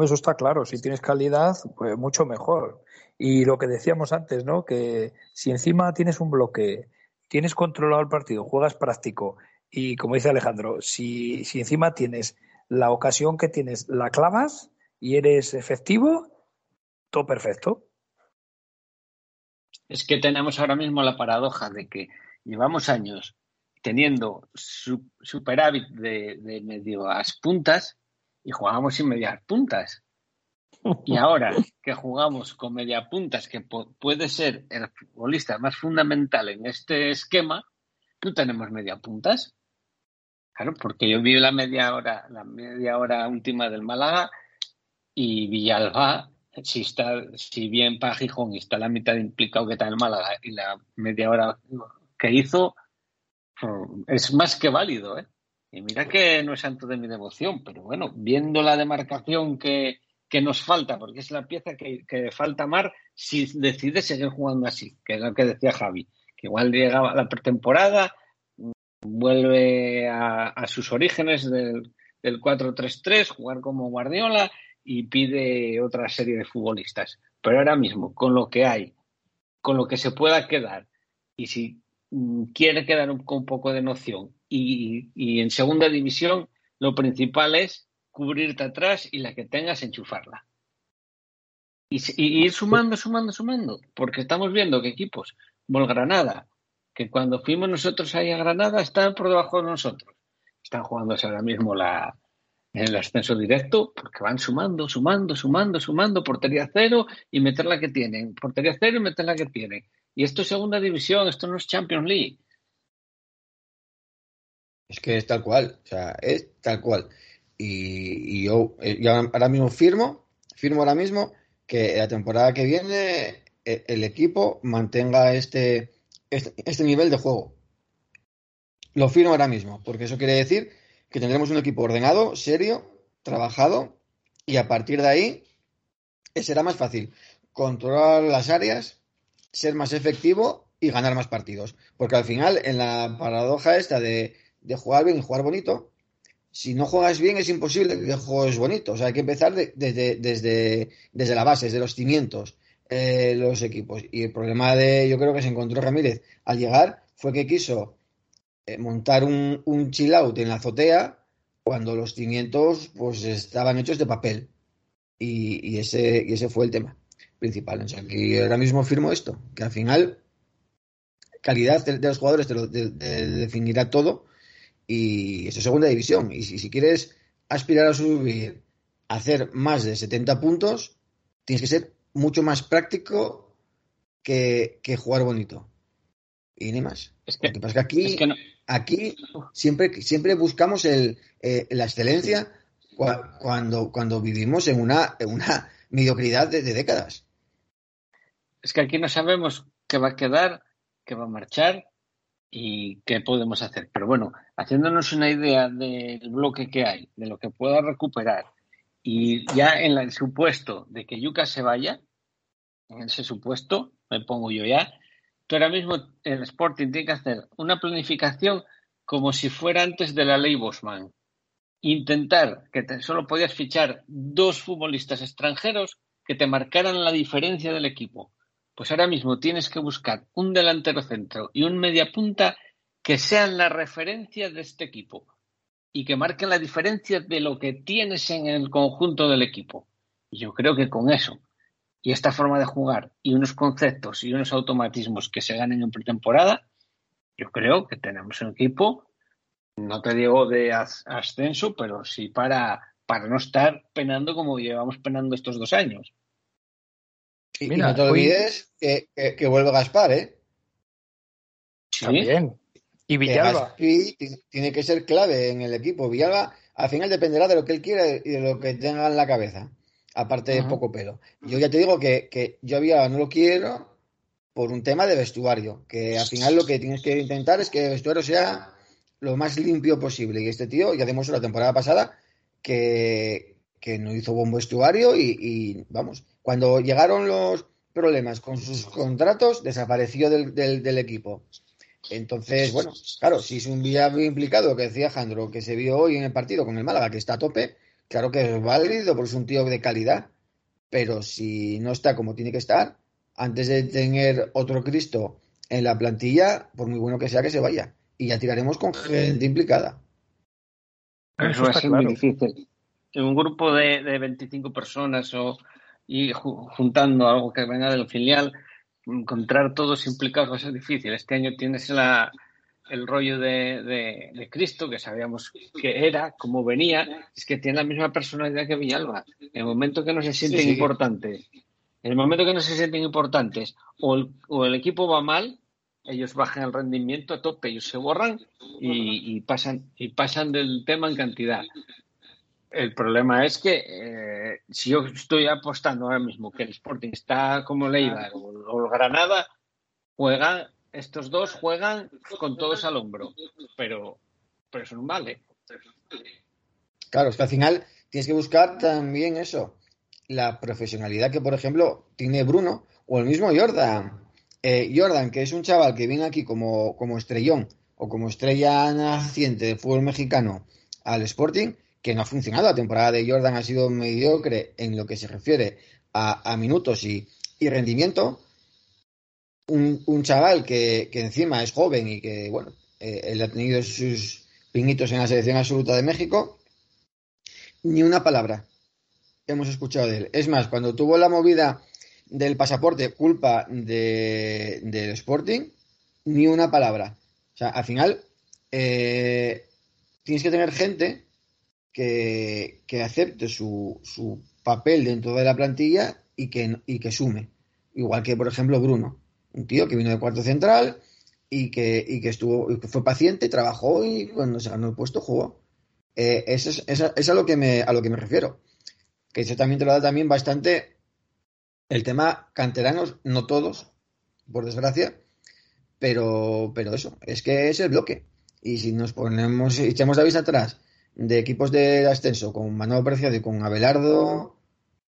Speaker 1: Eso está claro, si tienes calidad, pues mucho mejor. Y lo que decíamos antes, ¿no? Que si encima tienes un bloque, tienes controlado el partido, juegas práctico y como dice Alejandro, si, si encima tienes la ocasión que tienes, la clavas y eres efectivo, todo perfecto.
Speaker 6: Es que tenemos ahora mismo la paradoja de que llevamos años teniendo su- superávit de, de medio as puntas y jugamos sin medias puntas. Y ahora que jugamos con media puntas, que puede ser el futbolista más fundamental en este esquema, no tenemos media puntas. Claro, porque yo vi la media hora, la media hora última del Málaga y Villalba, si está, si bien para Gijón está la mitad implicado que está el Málaga y la media hora que hizo, mm, es más que válido, ¿eh? Y mira que no es santo de mi devoción, pero bueno, viendo la demarcación que, que nos falta, porque es la pieza que, que falta Mar si decide seguir jugando así, que es lo que decía Javi, que igual llegaba la pretemporada, vuelve a, sus orígenes del, del 4-3-3, jugar como Guardiola y pide otra serie de futbolistas. Pero ahora mismo, con lo que hay, con lo que se pueda quedar, y si mm, quiere quedar con un poco de noción, y, y en segunda división, lo principal es cubrirte atrás y la que tengas, enchufarla. Y, ir sumando, sumando, sumando, porque estamos viendo que equipos como el Granada, que cuando fuimos nosotros ahí a Granada, estaban por debajo de nosotros. Están jugándose ahora mismo la, el ascenso directo porque van sumando, sumando, sumando, sumando, portería cero y meter la que tienen, portería cero y meter la que tienen. Y esto es segunda división, esto no es Champions League.
Speaker 2: Es que es tal cual, o sea, es tal cual. Y, yo, eh, ahora mismo firmo, firmo ahora mismo que la temporada que viene eh, el equipo mantenga este, este, este nivel de juego. Lo firmo ahora mismo, porque eso quiere decir que tendremos un equipo ordenado, serio, trabajado, y a partir de ahí eh, será más fácil controlar las áreas, ser más efectivo y ganar más partidos. Porque al final, en la paradoja esta de, de jugar bien y jugar bonito, si no juegas bien es imposible que juegues bonito. O sea, hay que empezar de- desde, desde, desde la base, desde los cimientos, eh, los equipos. Y el problema de, yo creo que se encontró Ramírez al llegar fue que quiso eh, montar un, un chill out en la azotea cuando los cimientos pues estaban hechos de papel. Y, y ese, y ese fue el tema principal. O sea, ahora mismo firmo esto, que al final calidad de, los jugadores te lo de- de- definirá todo y eso es segunda división. Y si, si quieres aspirar a subir, a hacer más de 70 puntos, tienes que ser mucho más práctico que, que jugar bonito. Y ni más.
Speaker 6: Es que,
Speaker 2: Lo que pasa es que aquí,
Speaker 6: es que no,
Speaker 2: aquí siempre, siempre buscamos el, eh, la excelencia cua- cuando, cuando vivimos en una, en una mediocridad de, de décadas.
Speaker 6: es que aquí no sabemos qué va a quedar, qué va a marchar y qué podemos hacer. Pero bueno, haciéndonos una idea del bloque que hay, de lo que pueda recuperar, y ya en el supuesto de que Yuka se vaya, en ese supuesto, me pongo yo ya, tú ahora mismo el Sporting tiene que hacer una planificación como si fuera antes de la ley Bosman. Intentar que te- solo podías fichar dos futbolistas extranjeros que te marcaran la diferencia del equipo. Pues ahora mismo tienes que buscar un delantero centro y un media punta que sean la referencia de este equipo y que marquen la diferencia de lo que tienes en el conjunto del equipo. Y yo creo que con eso y esta forma de jugar y unos conceptos y unos automatismos que se ganen en pretemporada, yo creo que tenemos un equipo, no te digo de as- ascenso, pero sí para, para no estar penando como llevamos penando estos dos años.
Speaker 2: Y, no te
Speaker 1: hoy-
Speaker 2: olvides que, que, que vuelve Gaspar, ¿eh?
Speaker 6: Sí,
Speaker 1: También. Y Villalba.
Speaker 2: Tiene que ser clave en el equipo. Villalba al final dependerá de lo que él quiera y de lo que tenga en la cabeza. Aparte de poco pelo. Yo ya te digo que, que yo a Villalba no lo quiero por un tema de vestuario. Que al final lo que tienes que intentar es que el vestuario sea lo más limpio posible. Y este tío ya demostró la temporada pasada que, que no hizo buen vestuario y, y, vamos, cuando llegaron los problemas con sus contratos, desapareció del, del- del equipo. Entonces, bueno, claro, si es un viable implicado, que decía Jandro, que se vio hoy en el partido con el Málaga, que está a tope, claro que es válido porque es un tío de calidad, pero si no está como tiene que estar, antes de tener otro Cristo en la plantilla, por muy bueno que sea, que se vaya. Y ya tiraremos con gente implicada.
Speaker 1: Eso
Speaker 6: eso va a
Speaker 1: está claro.
Speaker 6: difícil. En un grupo de, de 25 personas o y ju- juntando algo que venga del filial, encontrar todos implicados va a ser difícil. Este año tienes la, el rollo de, de- de Cristo, que sabíamos que era, cómo venía, es que tiene la misma personalidad que Villalba. En el momento que no se sienten
Speaker 2: sí.
Speaker 6: importantes, en el momento que no se sienten importantes, o el, o el equipo va mal, ellos bajan el rendimiento a tope, ellos se borran y, y pasan, y pasan del tema en cantidad. El problema es que eh, si yo estoy apostando ahora mismo que el Sporting está como Leibar o, Granada, juegan, estos dos juegan con todos al hombro, pero, pero eso no vale.
Speaker 2: Claro, es que al final tienes que buscar también eso, la profesionalidad que, por ejemplo, tiene Bruno o el mismo Jordan. Eh, Jordan, que es un chaval que viene aquí como, como estrellón o como estrella naciente del fútbol mexicano al Sporting, que no ha funcionado. La temporada de Jordan ha sido mediocre en lo que se refiere a, minutos y, rendimiento. Un, chaval que, que encima es joven y que, bueno, eh, él ha tenido sus pinitos en la selección absoluta de México ni una palabra hemos escuchado de él. Es más, cuando tuvo la movida del pasaporte culpa de, del Sporting, ni una palabra. O sea, al final eh, tienes que tener gente que, que acepte su, su papel dentro de la plantilla y que, y que sume. Igual que, por ejemplo, Bruno, un tío que vino de cuarto central y que, y que estuvo, y que fue paciente, trabajó y cuando se ganó el puesto jugó. Eh, eso es, eso es a lo que me, a lo que me refiero. Que eso también te lo da también bastante el tema canteranos, no todos, por desgracia, pero, pero eso, es que es el bloque. Y si nos ponemos, echamos la vista atrás de equipos de ascenso con Manuel Preciado y con Abelardo,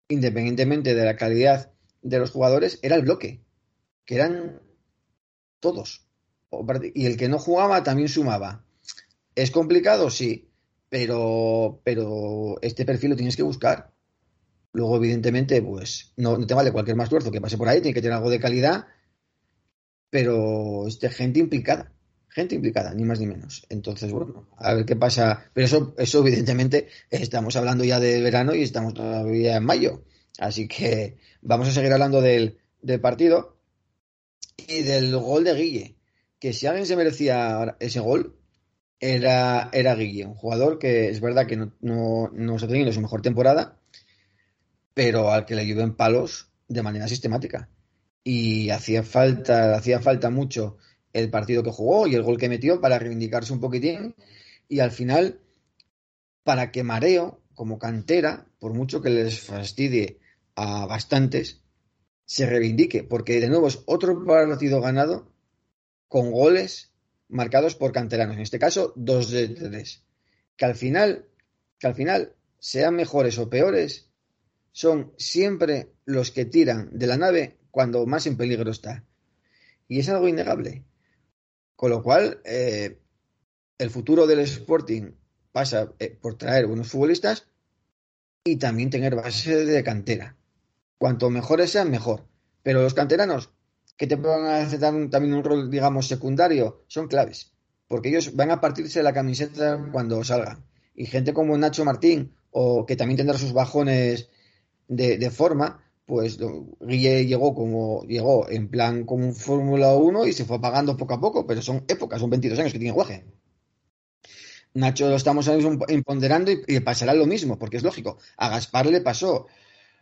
Speaker 2: independientemente de la calidad de los jugadores, era el bloque, que eran todos. Y el que no jugaba también sumaba. ¿Es complicado? Sí, pero, pero este perfil lo tienes que buscar. Luego, evidentemente, pues no, te vale cualquier más tuerzo que pase por ahí, tiene que tener algo de calidad, pero este gente implicada, gente implicada, ni más ni menos. Entonces, bueno, a ver qué pasa. Pero eso, eso evidentemente, estamos hablando ya de verano y estamos todavía en mayo. Así que vamos a seguir hablando del, del partido y del gol de Guille. Que si alguien se merecía ese gol, era, era Guille, un jugador que es verdad que no, no, no está teniendo su mejor temporada, pero al que le ayudó en palos de manera sistemática. Y hacía falta, hacía falta mucho el partido que jugó y el gol que metió para reivindicarse un poquitín. Y al final, para que Mareo, como cantera, por mucho que les fastidie a bastantes, se reivindique, porque de nuevo es otro partido ganado con goles marcados por canteranos, en este caso dos de tres. Que al final, que al final sean mejores o peores, son siempre los que tiran de la nave cuando más en peligro está. Y es algo innegable. Con lo cual, eh, el futuro del Sporting pasa eh, por traer buenos futbolistas y también tener base de cantera. Cuanto mejores sean, mejor. Pero los canteranos, que te puedan hacer tam- también un rol, digamos, secundario, son claves. Porque ellos van a partirse la camiseta cuando salgan. Y gente como Nacho Martín, o que también tendrá sus bajones de forma, pues llegó como llegó en plan como Fórmula 1 y se fue apagando poco a poco, pero son épocas, son 22 años que tiene guaje. Nacho lo estamos imponderando y, pasará lo mismo, porque es lógico. A Gaspar le pasó.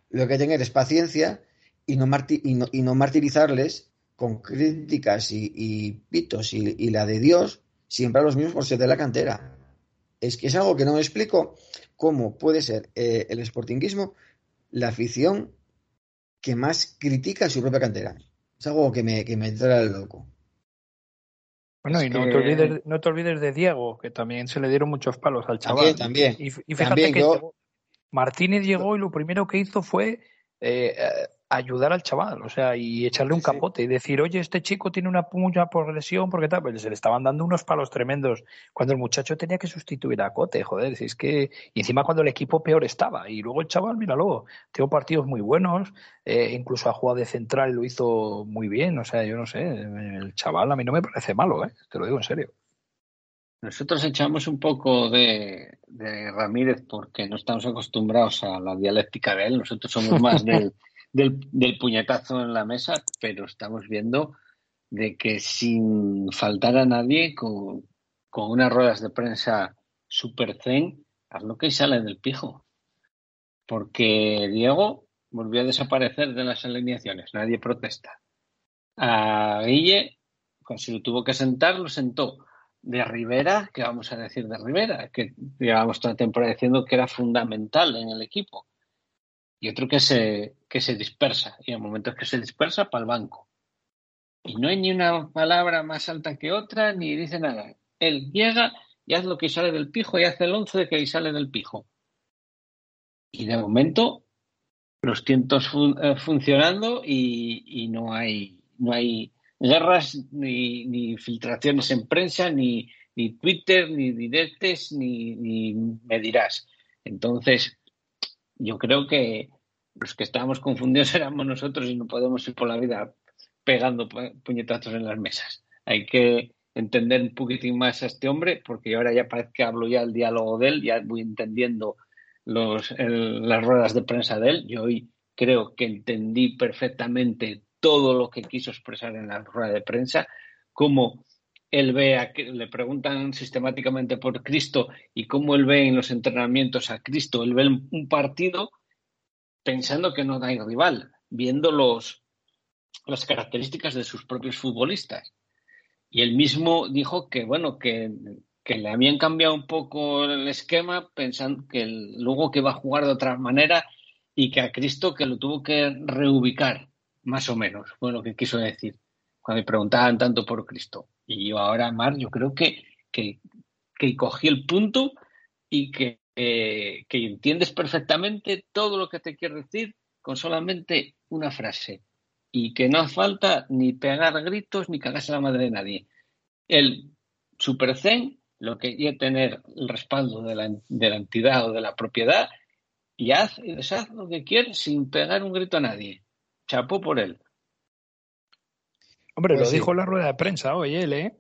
Speaker 2: Lo que hay que tener es paciencia y no, y no, y no martirizarles con críticas y, pitos y, y la de Dios siempre a los mismos por ser de la cantera. Es que es algo que no me explico cómo puede ser eh, el sportinguismo la afición que más critica a su propia cantera. Es algo que me, que me trae loco.
Speaker 1: Bueno,
Speaker 6: Es
Speaker 1: y no,
Speaker 6: que-
Speaker 1: te olvides, no te olvides de Diego, que también se le dieron muchos palos al chaval.
Speaker 2: También, también.
Speaker 1: Y, y fíjate
Speaker 2: También
Speaker 1: que
Speaker 2: yo-
Speaker 1: Martínez llegó y lo primero que hizo fue eh, eh, ayudar al chaval, o sea, y echarle un capote y decir, oye, este chico tiene una puña progresión, porque tal, pues se le estaban dando unos palos tremendos cuando el muchacho tenía que sustituir a Cote, joder, si es que, y encima cuando el equipo peor estaba, y luego el chaval, míralo, tuvo partidos muy buenos, eh, incluso ha jugado de central lo hizo muy bien, o sea, yo no sé, el chaval a mí no me parece malo, ¿eh? te lo digo en serio.
Speaker 6: Nosotros echamos un poco de, de Ramírez porque no estamos acostumbrados a la dialéctica de él. Nosotros somos más del, del, del puñetazo en la mesa, pero estamos viendo de que sin faltar a nadie, con, con unas ruedas de prensa super zen, haz lo que sale del pijo. Porque Diego volvió a desaparecer de las alineaciones, nadie protesta. A Guille, cuando se lo tuvo que sentar, lo sentó. De Rivera, ¿qué vamos a decir de Rivera? Que llevamos toda la temporada diciendo que era fundamental en el equipo. Y otro que se, que se dispersa. Y en momentos que se dispersa, para el banco. Y no hay ni una palabra más alta que otra, ni dice nada. Él llega y hace lo que sale del pijo y hace el once de que sale del pijo. Y de momento, los tientos fun- eh, funcionando y, y no hay, no hay guerras ni, ni filtraciones en prensa, ni, ni Twitter, ni directes, ni, ni me dirás. Entonces, yo creo que los que estábamos confundidos éramos nosotros y no podemos ir por la vida pegando pu- puñetazos en las mesas. Hay que entender un poquitín más a este hombre, porque ahora ya parece que hablo ya el diálogo de él, ya voy entendiendo los, el- las ruedas de prensa de él. Yo hoy creo que entendí perfectamente todo lo que quiso expresar en la rueda de prensa, cómo él ve a, le preguntan sistemáticamente por Cristo y cómo él ve en los entrenamientos a Cristo. Él ve un partido pensando que no hay rival, viendo las características de sus propios futbolistas. Y él mismo dijo que, bueno, que, le habían cambiado un poco el esquema, pensando que luego que iba a jugar de otra manera y que a Cristo que lo tuvo que reubicar, más o menos, fue lo que quiso decir, cuando le preguntaban tanto por Cristo. Y yo ahora, Mar, yo creo que, que, cogí el punto y que, eh, que entiendes perfectamente todo lo que te quiero decir con solamente una frase. Y que no hace falta ni pegar gritos ni cagarse la madre de nadie. El super zen lo que quiere tener el respaldo de la, de la entidad o de la propiedad y haz y deshaz lo que quieres sin pegar un grito a nadie. Chapó por él.
Speaker 1: Hombre,
Speaker 2: Pues
Speaker 1: lo
Speaker 2: sí.
Speaker 1: dijo en la rueda de prensa hoy él, ¿eh?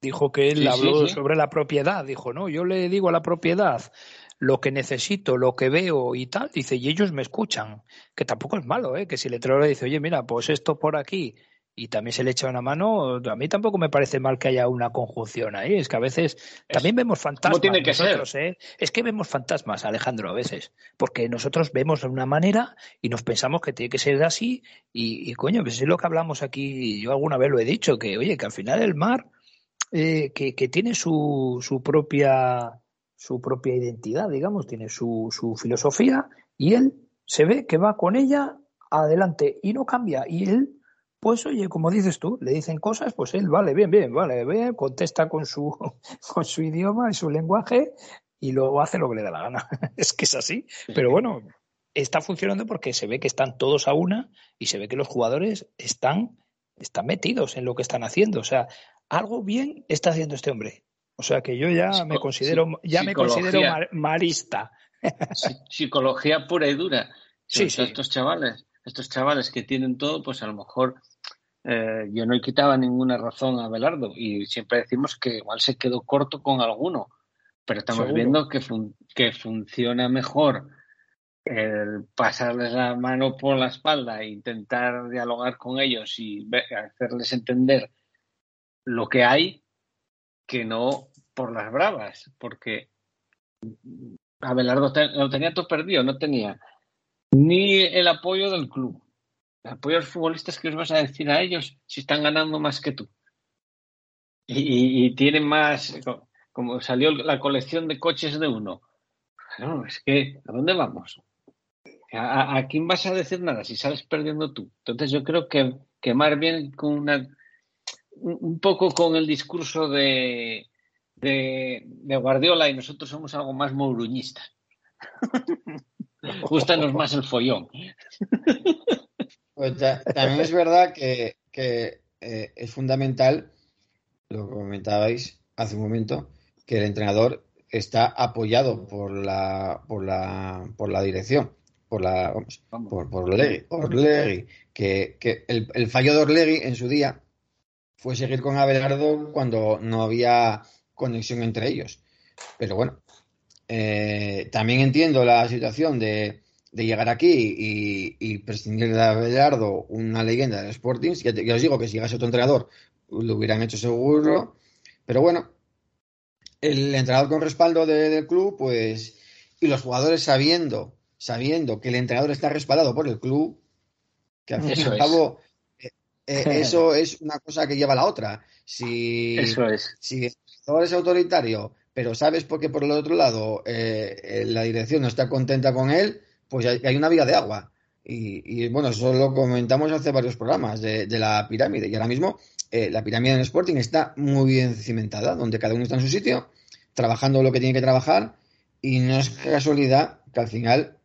Speaker 1: Dijo que él
Speaker 6: Sí,
Speaker 1: habló
Speaker 6: sí.
Speaker 1: sobre la propiedad. Dijo, no, yo le digo a la propiedad lo que necesito, lo que veo y tal. Dice, y ellos me escuchan. Que tampoco es malo, ¿eh? Que si el entrenador le dice, oye, mira, pues esto por aquí y también se le echa una mano, a mí tampoco me parece mal que haya una conjunción ahí. Es que a veces también vemos fantasmas.
Speaker 6: tiene que ser.
Speaker 1: ¿eh? Es que vemos fantasmas, Alejandro, a veces. Porque nosotros vemos de una manera y nos pensamos que tiene que ser así. Y, y coño, pues es lo que hablamos aquí. Yo alguna vez lo he dicho, que oye, que al final el mar eh, que, que tiene su, su propia su propia identidad, digamos, tiene su, su filosofía y él se ve que va con ella adelante y no cambia. Y él, pues oye, como dices tú, le dicen cosas, pues él, vale, bien, bien, vale, bien, contesta con su, con su idioma y su lenguaje y luego hace lo que le da la gana. es que es así. Pero bueno, está funcionando porque se ve que están todos a una y se ve que los jugadores están, están metidos en lo que están haciendo. O sea, algo bien está haciendo este hombre. O sea que yo ya me considero, ya me considero mar- marista.
Speaker 6: Psi- Psicología pura y dura.
Speaker 1: Sí, sí.
Speaker 6: Estos chavales, estos chavales que tienen todo, pues a lo mejor eh, yo no quitaba ninguna razón a Belardo y siempre decimos que igual se quedó corto con alguno, pero estamos
Speaker 1: Seguro.
Speaker 6: viendo que, fun- que funciona mejor el pasarles la mano por la espalda e intentar dialogar con ellos y hacerles entender lo que hay que no por las bravas, porque Abelardo te- lo tenía todo perdido, no tenía ni el apoyo del club, el apoyo de los futbolistas que os vas a decir a ellos si están ganando más que tú. Y, tienen más, co- como salió la colección de coches de uno. No, es que, ¿a dónde vamos? ¿A, a- a quién vas a decir nada si sales perdiendo tú? Entonces yo creo que, que Mar viene con una, un poco con el discurso de, de, de Guardiola y nosotros somos algo más mouruñistas. Gustanos más el follón.
Speaker 2: Pues ta- también es verdad que, que, eh, es fundamental, lo que comentabais hace un momento, que el entrenador está apoyado por la, por la, por la dirección, por la, vamos,
Speaker 6: Vamos.
Speaker 2: por, por Orlegui, Orlegui, que, que el, el fallo de Orlegui en su día fue seguir con Abelardo cuando no había conexión entre ellos. Pero bueno, eh, también entiendo la situación de, de llegar aquí y, y prescindir de Abelardo, una leyenda del Sporting. Ya, te- ya os digo que si llegase otro entrenador lo hubieran hecho seguro. Pero bueno, el entrenador con respaldo de- del club, pues, y los jugadores sabiendo, sabiendo que el entrenador está respaldado por el club, que al fin y
Speaker 6: Eso
Speaker 2: al
Speaker 6: es.
Speaker 2: cabo, eh, eh, eso es una cosa que lleva a la otra. Si,
Speaker 6: Eso es.
Speaker 2: si el entrenador es autoritario, pero sabes porque por el otro lado eh, eh, la dirección no está contenta con él, pues hay, una vía de agua. Y, y, bueno, eso lo comentamos hace varios programas de, de la pirámide. Y ahora mismo eh, la pirámide en Sporting está muy bien cimentada, donde cada uno está en su sitio, trabajando lo que tiene que trabajar. Y no es casualidad que al final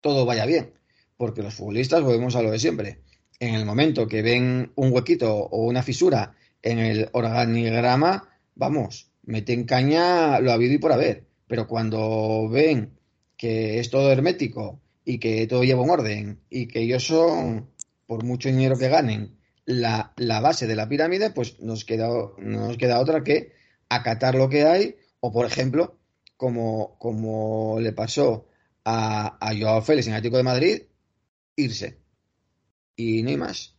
Speaker 2: todo vaya bien. Porque los futbolistas, volvemos a lo de siempre. En el momento que ven un huequito o una fisura en el organigrama, vamos, meten caña lo habido y por haber. Pero cuando ven que es todo hermético y que todo lleva un orden y que ellos son, por mucho dinero que ganen, la, la base de la pirámide, pues nos queda, no nos queda otra que acatar lo que hay o, por ejemplo, como, como le pasó a, a Joao Félix en Atlético de Madrid, irse. Y no hay más.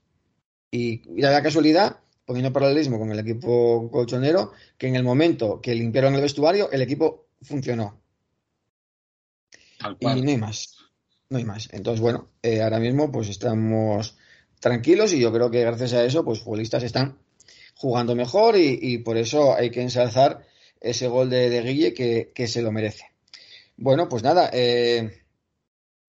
Speaker 2: Y la casualidad, poniendo paralelismo con el equipo colchonero, que en el momento que limpiaron el vestuario, el equipo funcionó.
Speaker 6: Tal
Speaker 2: Y no hay más. No hay más. Entonces, bueno, eh, ahora mismo pues estamos tranquilos y yo creo que gracias a eso, pues futbolistas están jugando mejor y, y por eso hay que ensalzar ese gol de, de Guille que, que se lo merece. Bueno, pues nada, eh,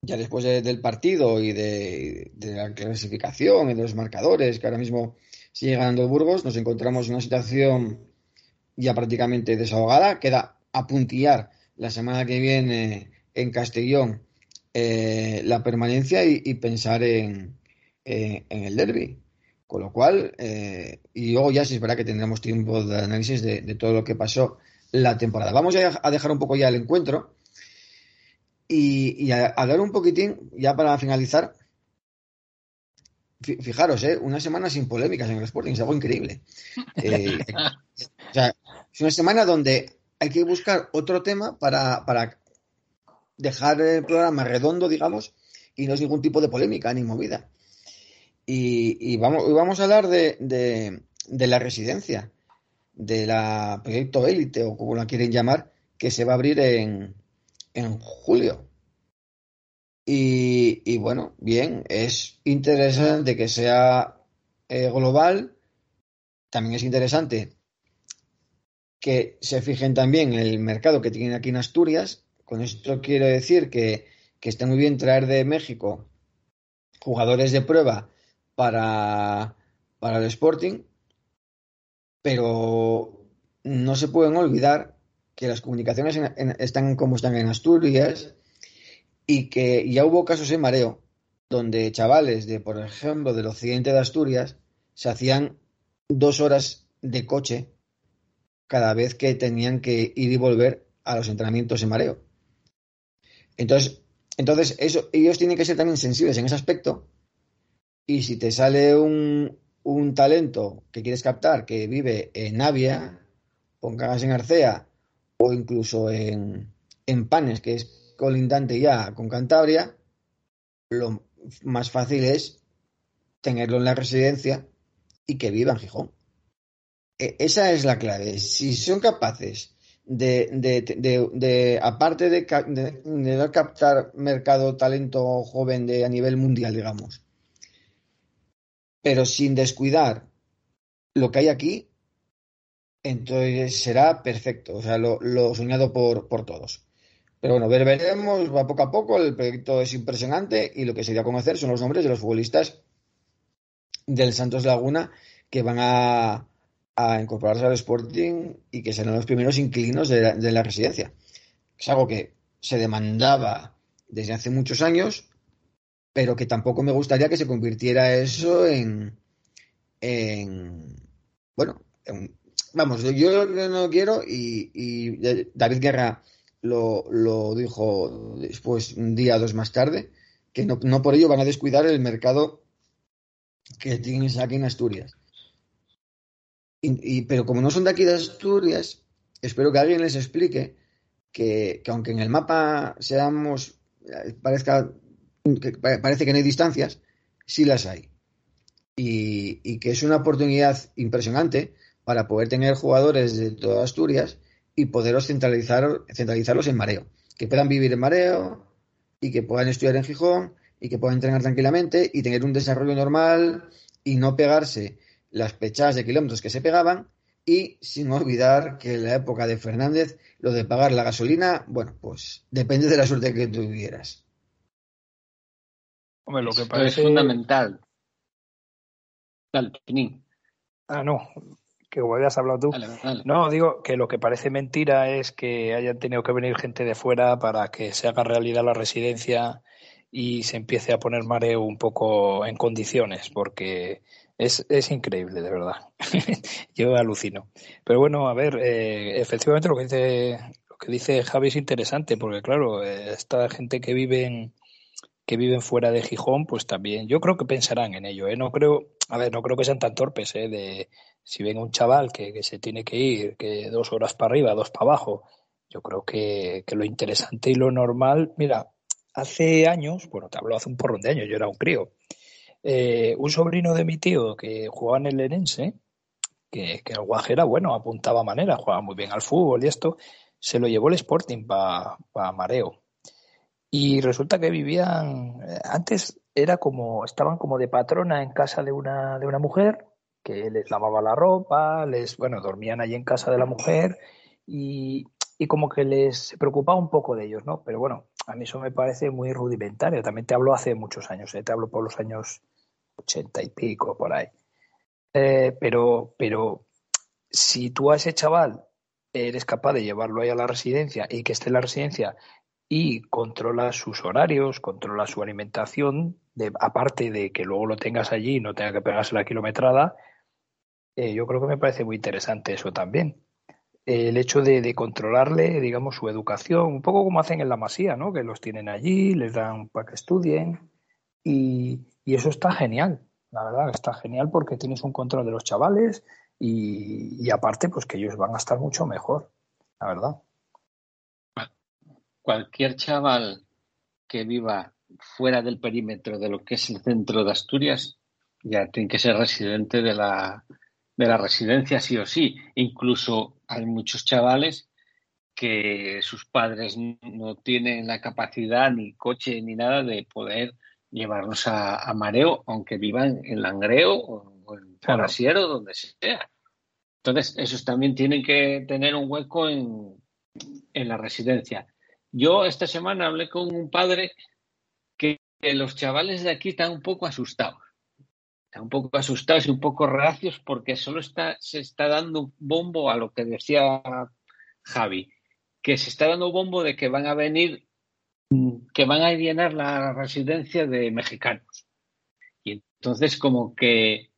Speaker 2: ya después de- del partido y de, de la clasificación y de los marcadores, que ahora mismo sigue ganando Burgos, nos encontramos en una situación ya prácticamente desahogada. Queda apuntillar la semana que viene en Castellón eh, la permanencia y, pensar en, en- en el derby. Con lo cual, eh, y luego ya sí es verdad que tendremos tiempo de análisis de, todo lo que pasó la temporada. Vamos a, dejar un poco ya el encuentro y, y a, hablar un poquitín, ya para finalizar, fi- fijaros, ¿eh? una semana sin polémicas en el Sporting, es algo increíble. Eh, o sea, es una semana donde hay que buscar otro tema para, para dejar el programa redondo, digamos, y no es ningún tipo de polémica ni movida. Y, y vamos, hoy vamos a hablar de, de, de la residencia, de la proyecto élite o como la quieren llamar, que se va a abrir en, en julio. Y, bueno, bien, es interesante que sea eh, global. También es interesante que se fijen también en el mercado que tienen aquí en Asturias. Con esto quiero decir que, que está muy bien traer de México jugadores de prueba para, para el Sporting, pero no se pueden olvidar que las comunicaciones están como están en Asturias y que ya hubo casos en mareo donde chavales de, por ejemplo, del occidente de Asturias se hacían dos horas de coche cada vez que tenían que ir y volver a los entrenamientos en mareo. Entonces, entonces eso, ellos tienen que ser también sensibles en ese aspecto. Y si te sale un, un talento que quieres captar que vive en Navia, Cagas en Arcea, o incluso en, en Panes, que es colindante ya con Cantabria, lo más fácil es tenerlo en la residencia y que viva en Gijón. E- Esa es la clave. Si son capaces de, de, de- aparte de, captar mercado talento joven de, a nivel mundial, digamos, pero sin descuidar lo que hay aquí, entonces será perfecto. O sea, lo, lo soñado por, por todos. Pero bueno, ver, veremos, va poco a poco, el proyecto es impresionante y lo que se dio a conocer son los nombres de los futbolistas del Santos Laguna que van a, incorporarse al Sporting y que serán los primeros inquilinos de la, de la residencia. Es algo que se demandaba desde hace muchos años, pero que tampoco me gustaría que se convirtiera eso en, en bueno, en- vamos, yo no quiero y David Guerra lo, dijo después, un día o dos más tarde, que no, no por ello van a descuidar el mercado que tienes aquí en Asturias. Y, pero como no son de aquí de Asturias, espero que alguien les explique que, que aunque en el mapa seamos, parezca, que pa- parece que no hay distancias, sí las hay. Y, y que es una oportunidad impresionante para poder tener jugadores de toda Asturias y poderlos centralizar, centralizarlos en mareo. Que puedan vivir en mareo y que puedan estudiar en Gijón y que puedan entrenar tranquilamente y tener un desarrollo normal y no pegarse las pechadas de kilómetros que se pegaban y sin olvidar que en la época de Fernández lo de pagar la gasolina, bueno, pues depende de la suerte que tuvieras.
Speaker 1: Hombre, lo que parece...
Speaker 6: es fundamental. Dale, Pinín.
Speaker 1: Ah, no, que como habías hablado tú.
Speaker 6: Dale, dale.
Speaker 1: No, digo que lo que parece mentira es que hayan tenido que venir gente de fuera para que se haga realidad la residencia y se empiece a poner mareo un poco en condiciones, porque es, es increíble, de verdad. Yo alucino. Pero bueno, a ver, eh, efectivamente lo que dice lo que dice Javi es interesante, porque claro, eh, esta gente que viven que viven fuera de Gijón, pues también yo creo que pensarán en ello, ¿eh? No creo, a ver, no creo que sean tan torpes, ¿eh? De si ven un chaval que, se tiene que ir, que dos horas para arriba, dos para abajo, yo creo que, que lo interesante y lo normal, mira, hace años, bueno, te hablo hace un porrón de años, yo era un crío, eh, un sobrino de mi tío que jugaba en el Lenense, que, que el guaje era bueno, apuntaba manera, jugaba muy bien al fútbol y esto, se lo llevó el Sporting para Mareo. Y resulta que vivían, eh, antes era como, estaban como de patrona en casa de una, de una mujer, que les lavaba la ropa, les, bueno, dormían allí en casa de la mujer y, y como que les se preocupaba un poco de ellos, ¿no? Pero bueno, a mí eso me parece muy rudimentario. También te hablo hace muchos años, ¿eh? te hablo por los años ochenta y pico, por ahí. Eh, pero, pero si tú a ese chaval eres capaz de llevarlo ahí a la residencia y que esté en la residencia y controla sus horarios, controla su alimentación, de, aparte de que luego lo tengas allí y no tenga que pegarse la kilometrada, eh, yo creo que me parece muy interesante eso también. El hecho de, controlarle, digamos, su educación, un poco como hacen en la masía, ¿no? Que los tienen allí, les dan para que estudien y, eso está genial, la verdad, está genial porque tienes un control de los chavales y aparte, pues que ellos van a estar mucho mejor, la verdad
Speaker 6: cualquier chaval que viva fuera del perímetro de lo que es el centro de Asturias ya tiene que ser residente de la, de la residencia sí o sí. Incluso hay muchos chavales que sus padres no tienen la capacidad ni coche ni nada de poder llevarlos a, a mareo, aunque vivan en Langreo o en Forasiero, claro. donde sea. Entonces, esos también tienen que tener un hueco en, en la residencia. Yo esta semana hablé con un padre que, los chavales de aquí están un poco asustados. Están un poco asustados y un poco reacios porque solo está, se está dando bombo a lo que decía Javi, que se está dando bombo de que van a venir, que van a llenar la residencia de mexicanos. Y entonces como que,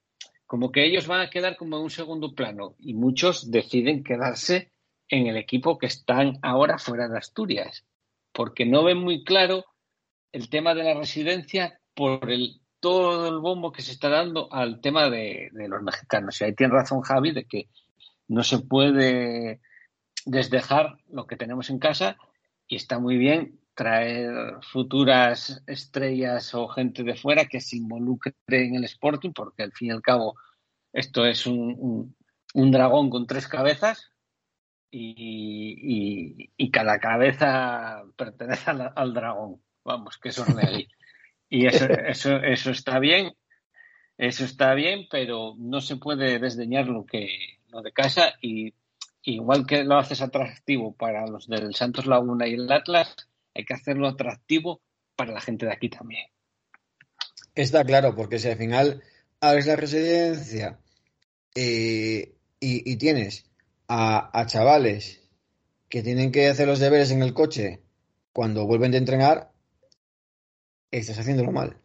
Speaker 6: como que ellos van a quedar como en un segundo plano y muchos deciden quedarse en el equipo que están ahora fuera de Asturias, porque no ven muy claro el tema de la residencia por el, todo el bombo que se está dando al tema de, los mexicanos. Y ahí tiene razón Javi de que no se puede desdejar lo que tenemos en casa y está muy bien traer futuras estrellas o gente de fuera que se involucre en el Sporting, porque al fin y al cabo esto es un, un dragón con tres cabezas y, y, cada cabeza pertenece al, al, dragón. Vamos, que eso es real. Y eso, eso, eso está bien, eso está bien, pero no se puede desdeñar lo que lo de casa y igual que lo haces atractivo para los del Santos Laguna y el Atlas, hay que hacerlo atractivo para la gente de aquí también.
Speaker 2: Está claro, porque si al final abres la residencia eh, y, y tienes a, a, chavales que tienen que hacer los deberes en el coche cuando vuelven de entrenar, estás haciéndolo mal.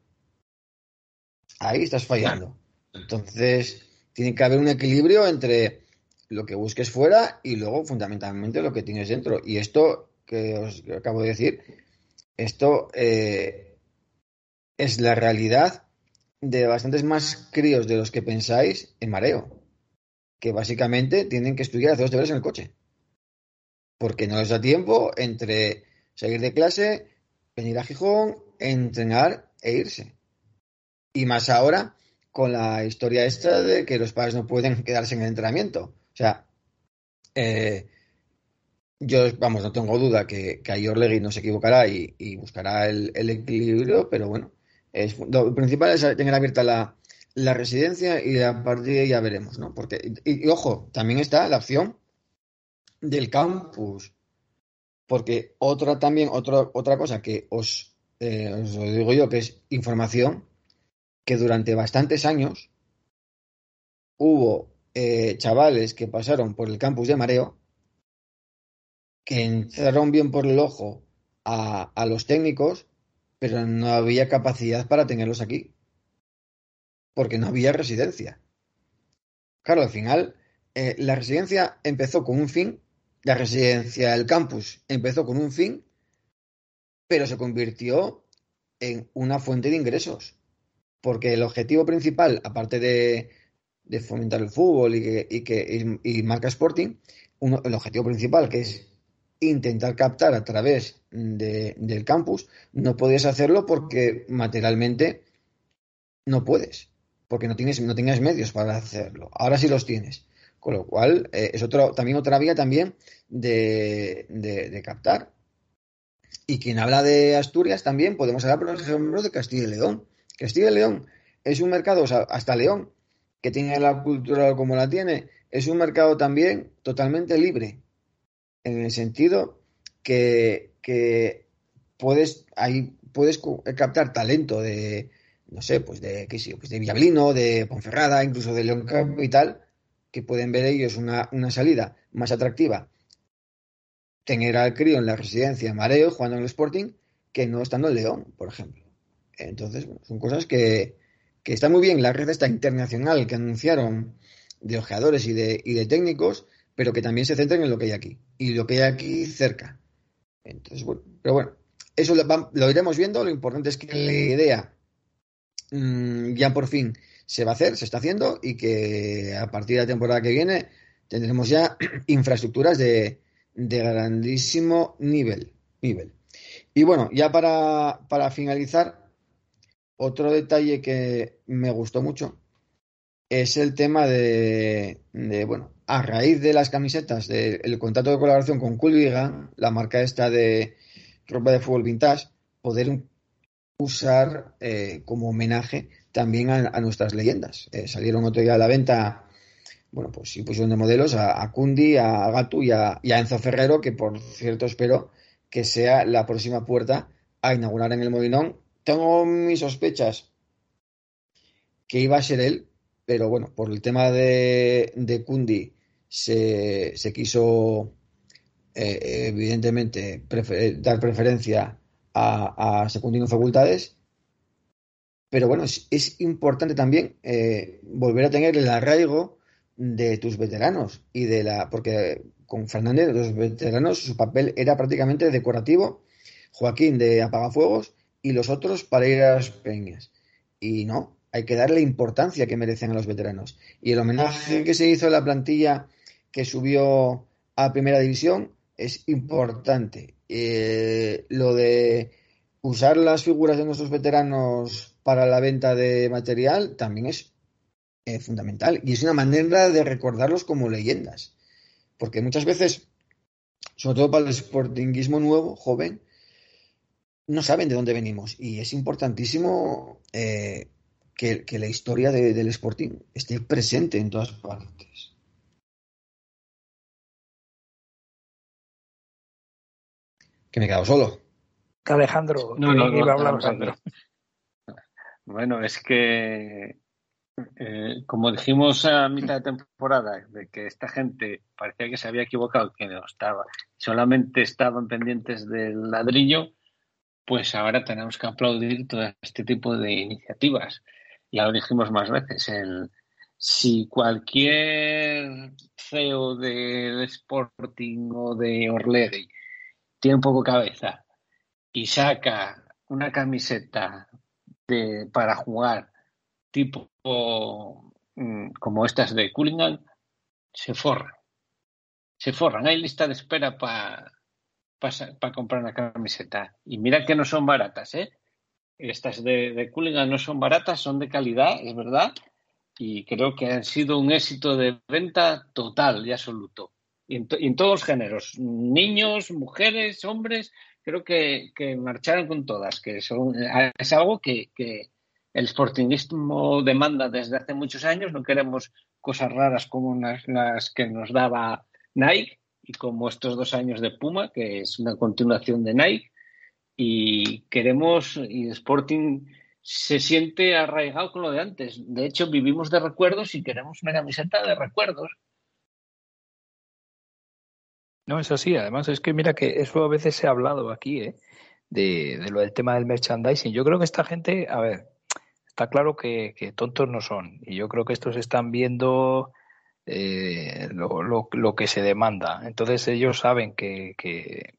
Speaker 2: Ahí estás fallando. Entonces, tiene que haber un equilibrio entre lo que busques fuera y luego, fundamentalmente, lo que tienes dentro. Y esto que os acabo de decir, esto eh, es la realidad de bastantes más críos de los que pensáis en mareo, que básicamente tienen que estudiar hacer los deberes en el coche, porque no les da tiempo entre salir de clase, venir a Gijón, entrenar e irse. Y más ahora con la historia esta de que los padres no pueden quedarse en el entrenamiento. O sea, eh, yo, vamos, no tengo duda que, que ahí Orlegui no se equivocará y, buscará el, el equilibrio, pero bueno, es, lo principal es tener abierta la, la residencia y a partir de ahí ya veremos, ¿no? Porque, y, ojo, también está la opción del campus. Porque otra también, otra, otra cosa que os, eh, os lo digo yo, que es información, que durante bastantes años hubo eh, chavales que pasaron por el campus de Mareo, que entraron bien por el ojo a, a los técnicos, pero no había capacidad para tenerlos aquí, porque no había residencia. Claro, al final, eh, la residencia empezó con un fin, la residencia del campus empezó con un fin, pero se convirtió en una fuente de ingresos. Porque el objetivo principal, aparte de, fomentar el fútbol y, que, y, marca Sporting, el objetivo principal, que es intentar captar a través de, del campus, no puedes hacerlo porque materialmente no puedes, porque no tienes, no tienes medios para hacerlo. Ahora sí los tienes. Con lo cual, eh, es otro, también otra vía también de, de, captar. Y quien habla de Asturias también, podemos hablar, por ejemplo, de Castilla y León. Castilla y León es un mercado, hasta León, que tiene la cultura como la tiene, es un mercado también totalmente libre, en el sentido que, que puedes, ahí puedes captar talento de, no sé, pues de, qué sé, pues de Villablino, de Ponferrada, incluso de León Capital, que pueden ver ellos una, una salida más atractiva tener al crío en la residencia Mareo jugando en el Sporting que no estando en León, por ejemplo. Entonces, bueno, son cosas que, que está muy bien la red esta internacional que anunciaron de ojeadores y de, y de técnicos, pero que también se centren en lo que hay aquí y lo que hay aquí cerca. Entonces, bueno, pero bueno, eso lo, lo iremos viendo. Lo importante es que la idea mmm, ya por fin se va a hacer, se está haciendo y que a partir de la temporada que viene tendremos ya infraestructuras de, de grandísimo nivel, nivel. Y bueno, ya para, para finalizar, otro detalle que me gustó mucho es el tema de, de bueno, a raíz de las camisetas, del de contrato de colaboración con Coolvigan, la marca esta de ropa de fútbol vintage, poder usar eh, como homenaje también a, a nuestras leyendas. Eh, salieron otro día a la venta, bueno, pues sí pusieron de modelos a, a Kundi, a Gatu y a, a Enzo Ferrero, que por cierto espero que sea la próxima puerta a inaugurar en el Molinón. Tengo mis sospechas que iba a ser él, pero bueno, por el tema de, de Kundi se, se quiso eh, evidentemente prefer, dar preferencia a, a secundino facultades, pero bueno, es, importante también eh, volver a tener el arraigo de tus veteranos y de la porque con Fernández los veteranos su papel era prácticamente decorativo, Joaquín de apagafuegos y los otros para ir a las peñas. Y no, hay que darle importancia que merecen a los veteranos. Y el homenaje que se hizo a la plantilla que subió a primera división es importante. Eh, lo de usar las figuras de nuestros veteranos para la venta de material también es eh, fundamental y es una manera de recordarlos como leyendas. Porque muchas veces, sobre todo para el sportinguismo nuevo, joven, no saben de dónde venimos y es importantísimo eh, que, que, la historia de, del Sporting esté presente en todas partes. Que me he quedado solo.
Speaker 1: Alejandro,
Speaker 6: no, no,
Speaker 1: iba a
Speaker 6: no,
Speaker 1: hablar
Speaker 6: no, Bueno, es que eh, como dijimos a mitad de temporada, de que esta gente parecía que se había equivocado, que no estaba, solamente estaban pendientes del ladrillo, pues ahora tenemos que aplaudir todo este tipo de iniciativas. Ya lo dijimos más veces, el, si cualquier CEO del Sporting o de Orlegui tiene poco cabeza y saca una camiseta de, para jugar tipo mm, como estas de Cullingham, se forran. Se forran. Hay lista de espera para pa, comprar una camiseta. Y mira que no son baratas, ¿eh? Estas de, de no son baratas, son de calidad, es verdad. Y creo que han sido un éxito de venta total y absoluto. Y en, todos los géneros. Niños, mujeres, hombres, creo que, que marcharon con todas, que son, es algo que, que, el sportingismo demanda desde hace muchos años. No queremos cosas raras como unas, las que nos daba Nike y como estos dos años de Puma, que es una continuación de Nike. Y queremos, y Sporting se siente arraigado con lo de antes. De hecho, vivimos de recuerdos y queremos una camiseta de recuerdos.
Speaker 1: No, es así. Además, es que mira que eso a veces se ha hablado aquí, ¿eh? De, de lo del tema del merchandising. Yo creo que esta gente, a ver, está claro que, que, tontos no son. Y yo creo que estos están viendo eh, lo, lo, que se demanda. Entonces ellos saben que, que,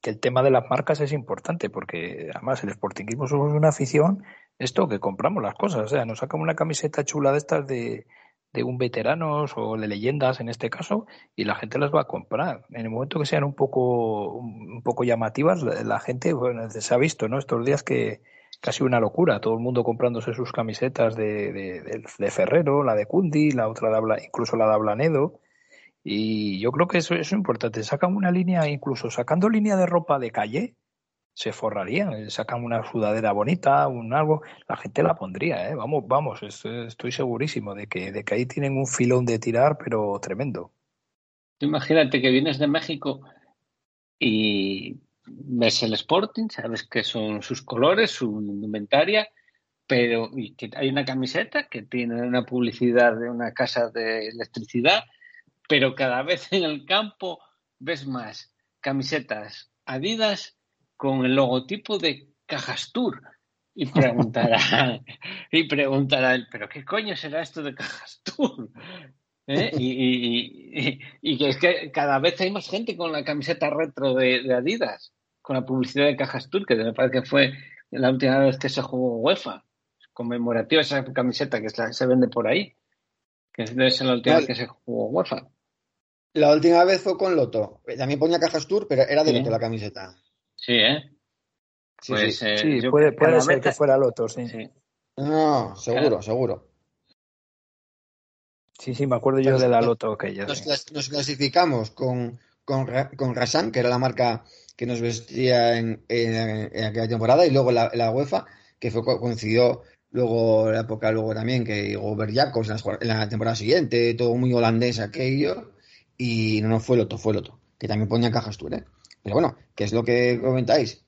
Speaker 1: que, el tema de las marcas es importante, porque además el sportingismo somos una afición, esto que compramos las cosas. O sea, nos sacamos una camiseta chula de estas de, de un veteranos o de leyendas en este caso y la gente las va a comprar. En el momento que sean un poco un poco llamativas, la, gente bueno, se ha visto, ¿no? Estos días que casi una locura, todo el mundo comprándose sus camisetas de, de, de Ferrero, la de Cundi, la otra de Abla, incluso la de Ablanedo. Y yo creo que eso, eso es importante. Sacan una línea, incluso sacando línea de ropa de calle, se forrarían. Sacan una sudadera bonita, un algo, la gente la pondría, ¿eh? Vamos, vamos, estoy segurísimo de que, de que ahí tienen un filón de tirar, pero tremendo.
Speaker 6: Imagínate que vienes de México y ves el Sporting, sabes que son sus colores, su indumentaria, pero y que hay una camiseta que tiene una publicidad de una casa de electricidad, pero cada vez en el campo ves más camisetas Adidas con el logotipo de Cajas Tour. Y preguntará, y preguntará él, ¿pero qué coño será esto de Cajas Tour? ¿Eh? Y, y, y, y, que es que cada vez hay más gente con la camiseta retro de, de, Adidas, con la publicidad de Cajas Tour, que me parece que fue la última vez que se jugó UEFA, conmemorativa esa camiseta que se vende por ahí, que debe ser la última vale. vez que se jugó UEFA.
Speaker 2: La última vez fue con Loto, también ponía Cajas Tour, pero era de sí. Loto la camiseta.
Speaker 6: Sí, ¿eh?
Speaker 1: Pues, sí, sí. Eh, puede, puede ser vez... que fuera Loto, sí. sí.
Speaker 2: No, seguro, claro. seguro.
Speaker 1: Sí, sí, me acuerdo yo de la Loto que ya.
Speaker 2: Nos, nos, clasificamos con, con, con Rasan, que era la marca que nos vestía en, en, en aquella temporada, y luego la, la, UEFA, que fue coincidió luego la época luego también que llegó Berjacos en, en la temporada siguiente, todo muy holandés aquello, y no, no fue Loto, fue Loto, que también ponía cajas tú, ¿eh? Pero bueno, ¿qué es lo que comentáis?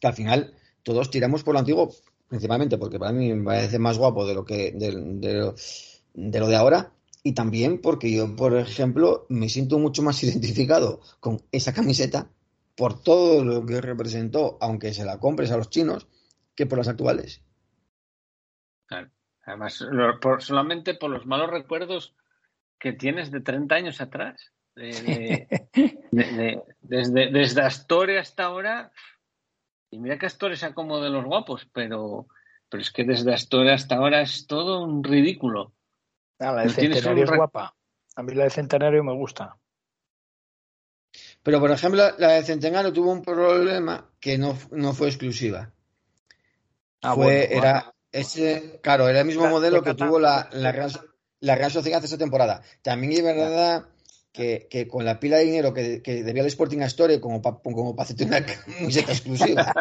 Speaker 2: Que al final todos tiramos por lo antiguo, principalmente porque para mí me parece más guapo de lo que de, de, ahora y también porque yo, por ejemplo, me siento mucho más identificado con esa camiseta por todo lo que representó, aunque se la compres a los chinos, que por las actuales.
Speaker 6: Además, por, solamente por los malos recuerdos que tienes de 30 años atrás. De, de, de, desde, desde Astore hasta ahora, y mira que Astore se acomoda de los guapos, pero, pero es que desde Astore hasta ahora es todo un ridículo.
Speaker 1: Ah, la de Centenario es guapa. A mí la de Centenario me gusta.
Speaker 2: Pero, por ejemplo, la de Centenario tuvo un problema que no, no fue exclusiva. Ah, fue, bueno, era, bueno. ese, claro, era el mismo la, modelo que tuvo la, la, Real, la Real Sociedad esa temporada. También es verdad que, que, con la pila de dinero que, que debía el Sporting Astore como para como pa hacerte una camiseta exclusiva.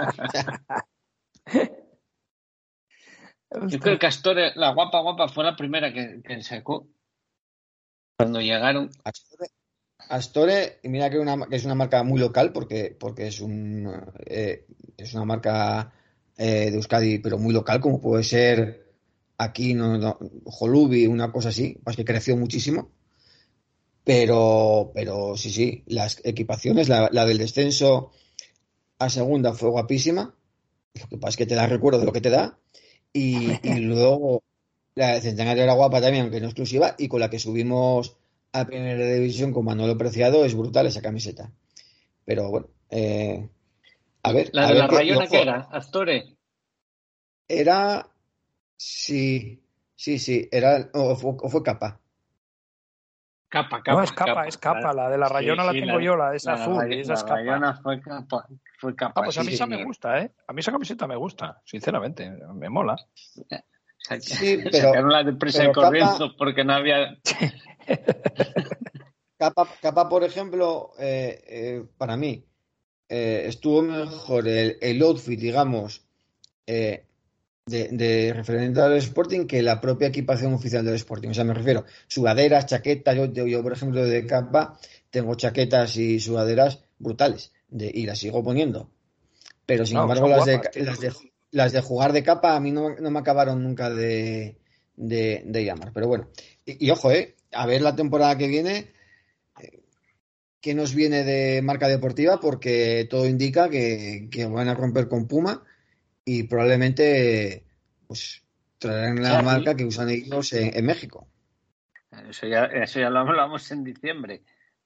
Speaker 6: Yo creo que Astore, la guapa guapa, fue la primera que, que sacó cuando llegaron.
Speaker 2: Astore, Astore mira que, una, que, es una marca muy local porque, porque es, un, eh, es una marca eh, de Euskadi, pero muy local, como puede ser Aquí no, no Jolubi, una cosa así, pues que creció muchísimo. Pero, pero sí, sí, las equipaciones, la, la del descenso a segunda fue guapísima. Lo que pasa es que te da recuerdo de lo que te da. Y, y luego la de Centenario era guapa también, aunque no exclusiva. Y con la que subimos a Primera División con Manuel Preciado es brutal esa camiseta. Pero bueno, eh, a ver.
Speaker 6: La
Speaker 2: a
Speaker 6: de
Speaker 2: ver
Speaker 6: la
Speaker 2: qué-
Speaker 6: Rayona, ¿qué era? Astore.
Speaker 2: Era. Sí, sí, sí. Era. O fue, o fue capa.
Speaker 6: Capa, capa.
Speaker 1: No, es capa, es capa. La de la Rayona la tengo yo, la de esa
Speaker 6: la
Speaker 1: azul, esa
Speaker 6: la
Speaker 1: es capa.
Speaker 6: Rayona fue capa. Fue capa
Speaker 1: Ah, pues a mí esa me gusta, ¿eh? A mí esa camiseta me gusta, sinceramente, me mola.
Speaker 2: Sí, pero-
Speaker 6: Sacaron la de prisa
Speaker 2: capa-
Speaker 6: corriendo porque no había.
Speaker 2: Capa, capa por ejemplo, eh, eh, para mí, eh, estuvo mejor el, el outfit, digamos, eh, de, de referente al Sporting que la propia equipación oficial del Sporting. O sea, me refiero, sudaderas, chaquetas. Yo, yo, yo, por ejemplo, de capa tengo chaquetas y sudaderas brutales de, y las sigo poniendo. Pero sin
Speaker 1: No,
Speaker 2: embargo, las de,
Speaker 1: guapas,
Speaker 2: las, de, las de jugar de capa a mí no, no me acabaron nunca de, de, llamar. Pero bueno, y, y ojo, eh, a ver la temporada que viene eh, qué nos viene de marca deportiva, porque todo indica que, que van a romper con Puma y probablemente pues traerán la marca que usan ellos en, en México.
Speaker 6: Eso ya, eso ya lo hablamos en diciembre,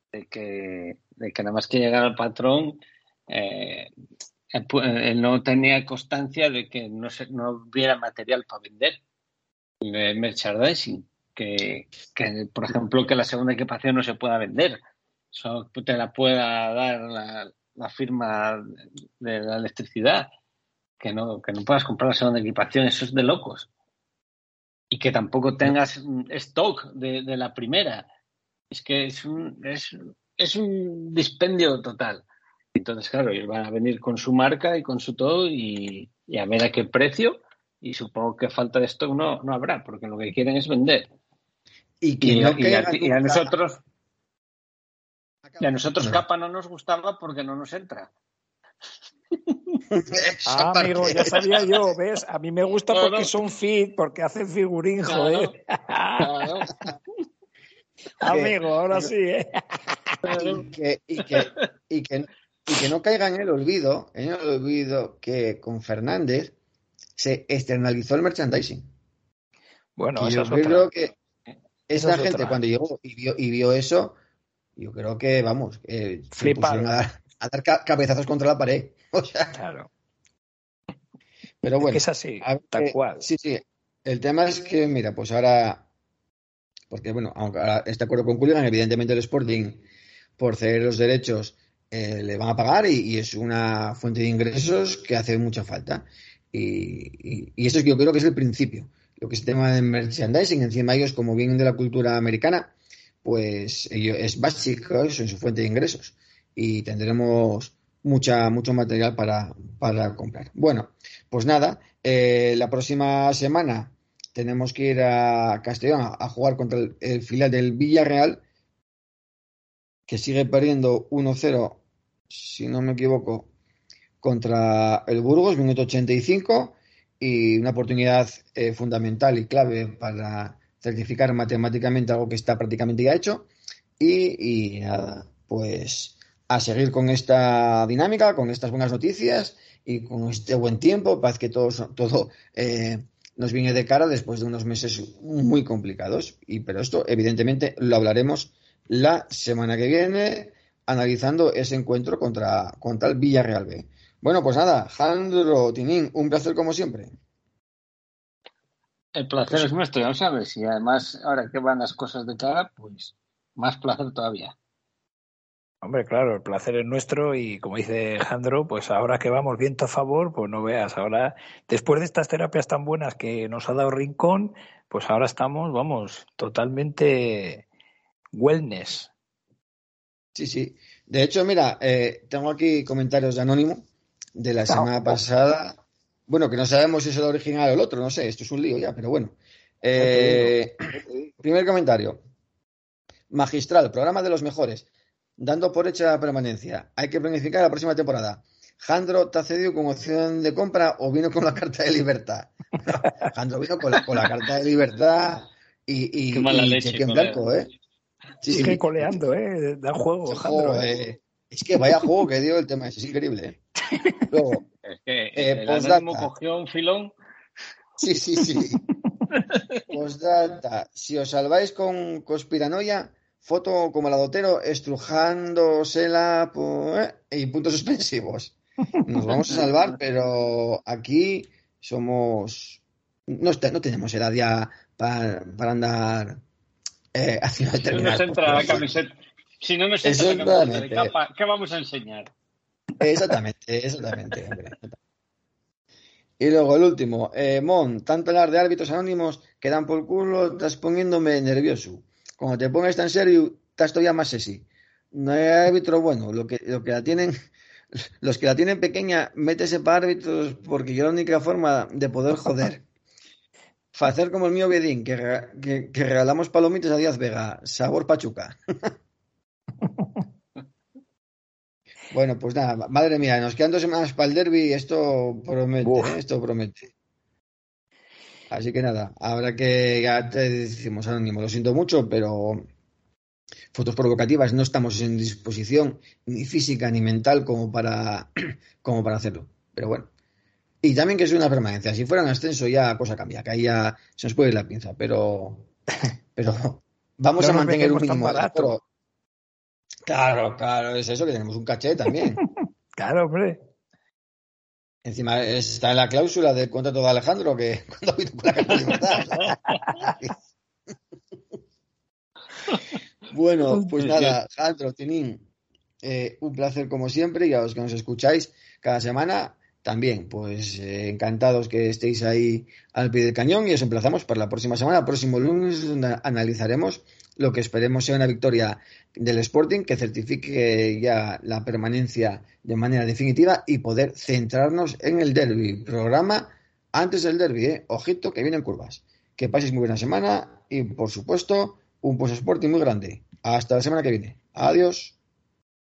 Speaker 6: de que, de que nada más que llegar al patrón, eh, él no tenía constancia de que no, se, no hubiera material para vender, de merchandising, que, que, por ejemplo, que la segunda equipación no se pueda vender, eso te la pueda dar la, la firma de la electricidad, que no, que no puedas comprar la segunda equipación, eso es de locos y que tampoco tengas stock de, de la primera. Es que es un, es, es un dispendio total. Entonces, claro, ellos van a venir con su marca y con su todo y, y a ver a qué precio. Y supongo que falta de stock no, no habrá, porque lo que quieren es vender.
Speaker 2: Y que
Speaker 6: Y,
Speaker 2: no
Speaker 6: a- y a, y nosotros, y a nosotros
Speaker 2: No.
Speaker 6: capa no nos gustaba porque no nos entra.
Speaker 1: Ah, amigo, ya sabía yo, ¿ves? A mí me gusta
Speaker 6: No,
Speaker 1: porque
Speaker 6: no.
Speaker 1: son fit, porque hacen figurín,
Speaker 6: Claro.
Speaker 1: joder.
Speaker 6: Claro,
Speaker 1: amigo, ahora sí, ¿eh?
Speaker 2: y que, y que, y que, y que no caiga en el olvido, en el olvido que con Fernández se externalizó el merchandising.
Speaker 1: Bueno, esa
Speaker 2: yo
Speaker 1: es otra.
Speaker 2: creo que
Speaker 1: Esa
Speaker 2: esa
Speaker 1: es
Speaker 2: gente
Speaker 1: otra.
Speaker 2: cuando llegó y vio, y vio eso, yo creo que, vamos, eh, se
Speaker 1: Fliparon.
Speaker 2: pusieron a dar, a dar ca- cabezazos contra la pared. O sea,
Speaker 1: Claro.
Speaker 2: pero
Speaker 1: Es
Speaker 2: bueno,
Speaker 1: que es así,
Speaker 2: ver,
Speaker 1: tal
Speaker 2: eh,
Speaker 1: cual.
Speaker 2: Sí, sí. El tema es que, mira, pues ahora, porque bueno, aunque ahora este acuerdo con Culligan, evidentemente el Sporting, por ceder los derechos, eh, le van a pagar y, y es una fuente de ingresos que hace mucha falta. Y, y, y eso es que yo creo que es el principio. Lo que es el tema de merchandising, encima ellos, como vienen de la cultura americana, pues ello es básico en su fuente de ingresos. Y tendremos mucha, mucho material para, para comprar. Bueno, pues nada, eh, la próxima semana tenemos que ir a Castellón a, a jugar contra el, el filial del Villarreal, que sigue perdiendo 1-0, si no me equivoco, contra el Burgos, minuto 85, y una oportunidad eh, fundamental y clave para certificar matemáticamente algo que está prácticamente ya hecho. Y, y nada, pues a seguir con esta dinámica, con estas buenas noticias y con este buen tiempo. Parece que todo, todo eh, nos viene de cara después de unos meses muy complicados. Y, pero esto, evidentemente, lo hablaremos la semana que viene, analizando ese encuentro contra, contra el Villarreal B. Bueno, pues nada, Jandro Tinín, un placer como siempre.
Speaker 6: El placer es nuestro, ya lo sabes. Y además, ahora que van las cosas de cara, pues más placer todavía.
Speaker 1: Hombre, claro, el placer es nuestro y como dice Jandro, pues ahora que vamos viento a favor, pues no veas, ahora después de estas terapias tan buenas que nos ha dado Rincón, pues ahora estamos, vamos, totalmente wellness.
Speaker 2: Sí, sí. De hecho, mira, eh, tengo aquí comentarios de Anónimo de la semana pasada. Bueno, que no sabemos si es el original o el otro, no sé, esto es un lío ya, pero bueno. Eh, primer comentario. Magistral, programa de los mejores. Dando por hecha la permanencia. Hay que planificar la próxima temporada. Jandro, ¿te ha cedido con opción de compra o vino con la carta de libertad? Jandro vino con la, con la carta de libertad y, y,
Speaker 6: Qué mala
Speaker 2: y
Speaker 6: leche,
Speaker 2: cheque en blanco, ¿eh? Sí,
Speaker 1: Sigue
Speaker 2: sí.
Speaker 1: coleando, ¿eh? Da juego,
Speaker 2: Ese
Speaker 1: Jandro.
Speaker 2: juego,
Speaker 1: ¿eh?
Speaker 2: eh, Es que vaya juego que dio el tema es increíble. ¿eh? Luego,
Speaker 6: Es que
Speaker 2: Eh,
Speaker 6: el cogió un filón.
Speaker 2: sí, sí, sí. Postdata. Si os salváis con conspiranoia, foto como la dotero estrujándosela po- eh, y puntos suspensivos. Nos vamos a salvar, pero aquí somos. No, está- no tenemos edad ya para, para andar eh, haciendo
Speaker 6: Si no nos entra la camiseta, si no nos entra la camiseta de capa, ¿qué vamos a enseñar?
Speaker 2: Exactamente, exactamente. hombre. Y luego el último, eh, Mon, tanto hablar de árbitros anónimos que dan por culo, estás poniéndome nervioso. Cuando te pongas tan serio, estás todavía más sexy. No hay árbitro bueno, lo que, lo que la tienen, los que la tienen pequeña, métese para árbitros porque yo la única forma de poder joder. Hacer como el mío Bedín, que, que, que regalamos palomitas a Díaz Vega, sabor pachuca. Bueno, pues nada, madre mía, nos quedan dos semanas para el derby y esto promete. ¿eh? esto promete. Así que nada, habrá que, ya te decimos anónimo, lo siento mucho, pero fotos provocativas no estamos en disposición ni física ni mental como para, como para hacerlo. Pero bueno. Y también que es una permanencia. Si fuera un ascenso ya cosa cambia, que ahí ya se nos puede ir la pinza, pero, pero vamos
Speaker 1: No
Speaker 2: a mantener un mínimo. Claro, claro, es eso que tenemos un caché también.
Speaker 1: Claro, hombre.
Speaker 2: Encima está en la cláusula del contrato de Alejandro que cuando vino con la libertad. bueno, pues nada, Alejandro, Tinín, eh, un placer como siempre y a los que nos escucháis cada semana también, pues eh, encantados que estéis ahí al pie del cañón y os emplazamos para la próxima semana, próximo lunes, donde analizaremos lo que esperemos sea una victoria del Sporting que certifique ya la permanencia de manera definitiva y poder centrarnos en el derby. Programa antes del derby, ¿eh? ojito que vienen curvas. Que paséis muy buena semana y por supuesto un post Sporting muy grande. Hasta la semana que viene. Adiós.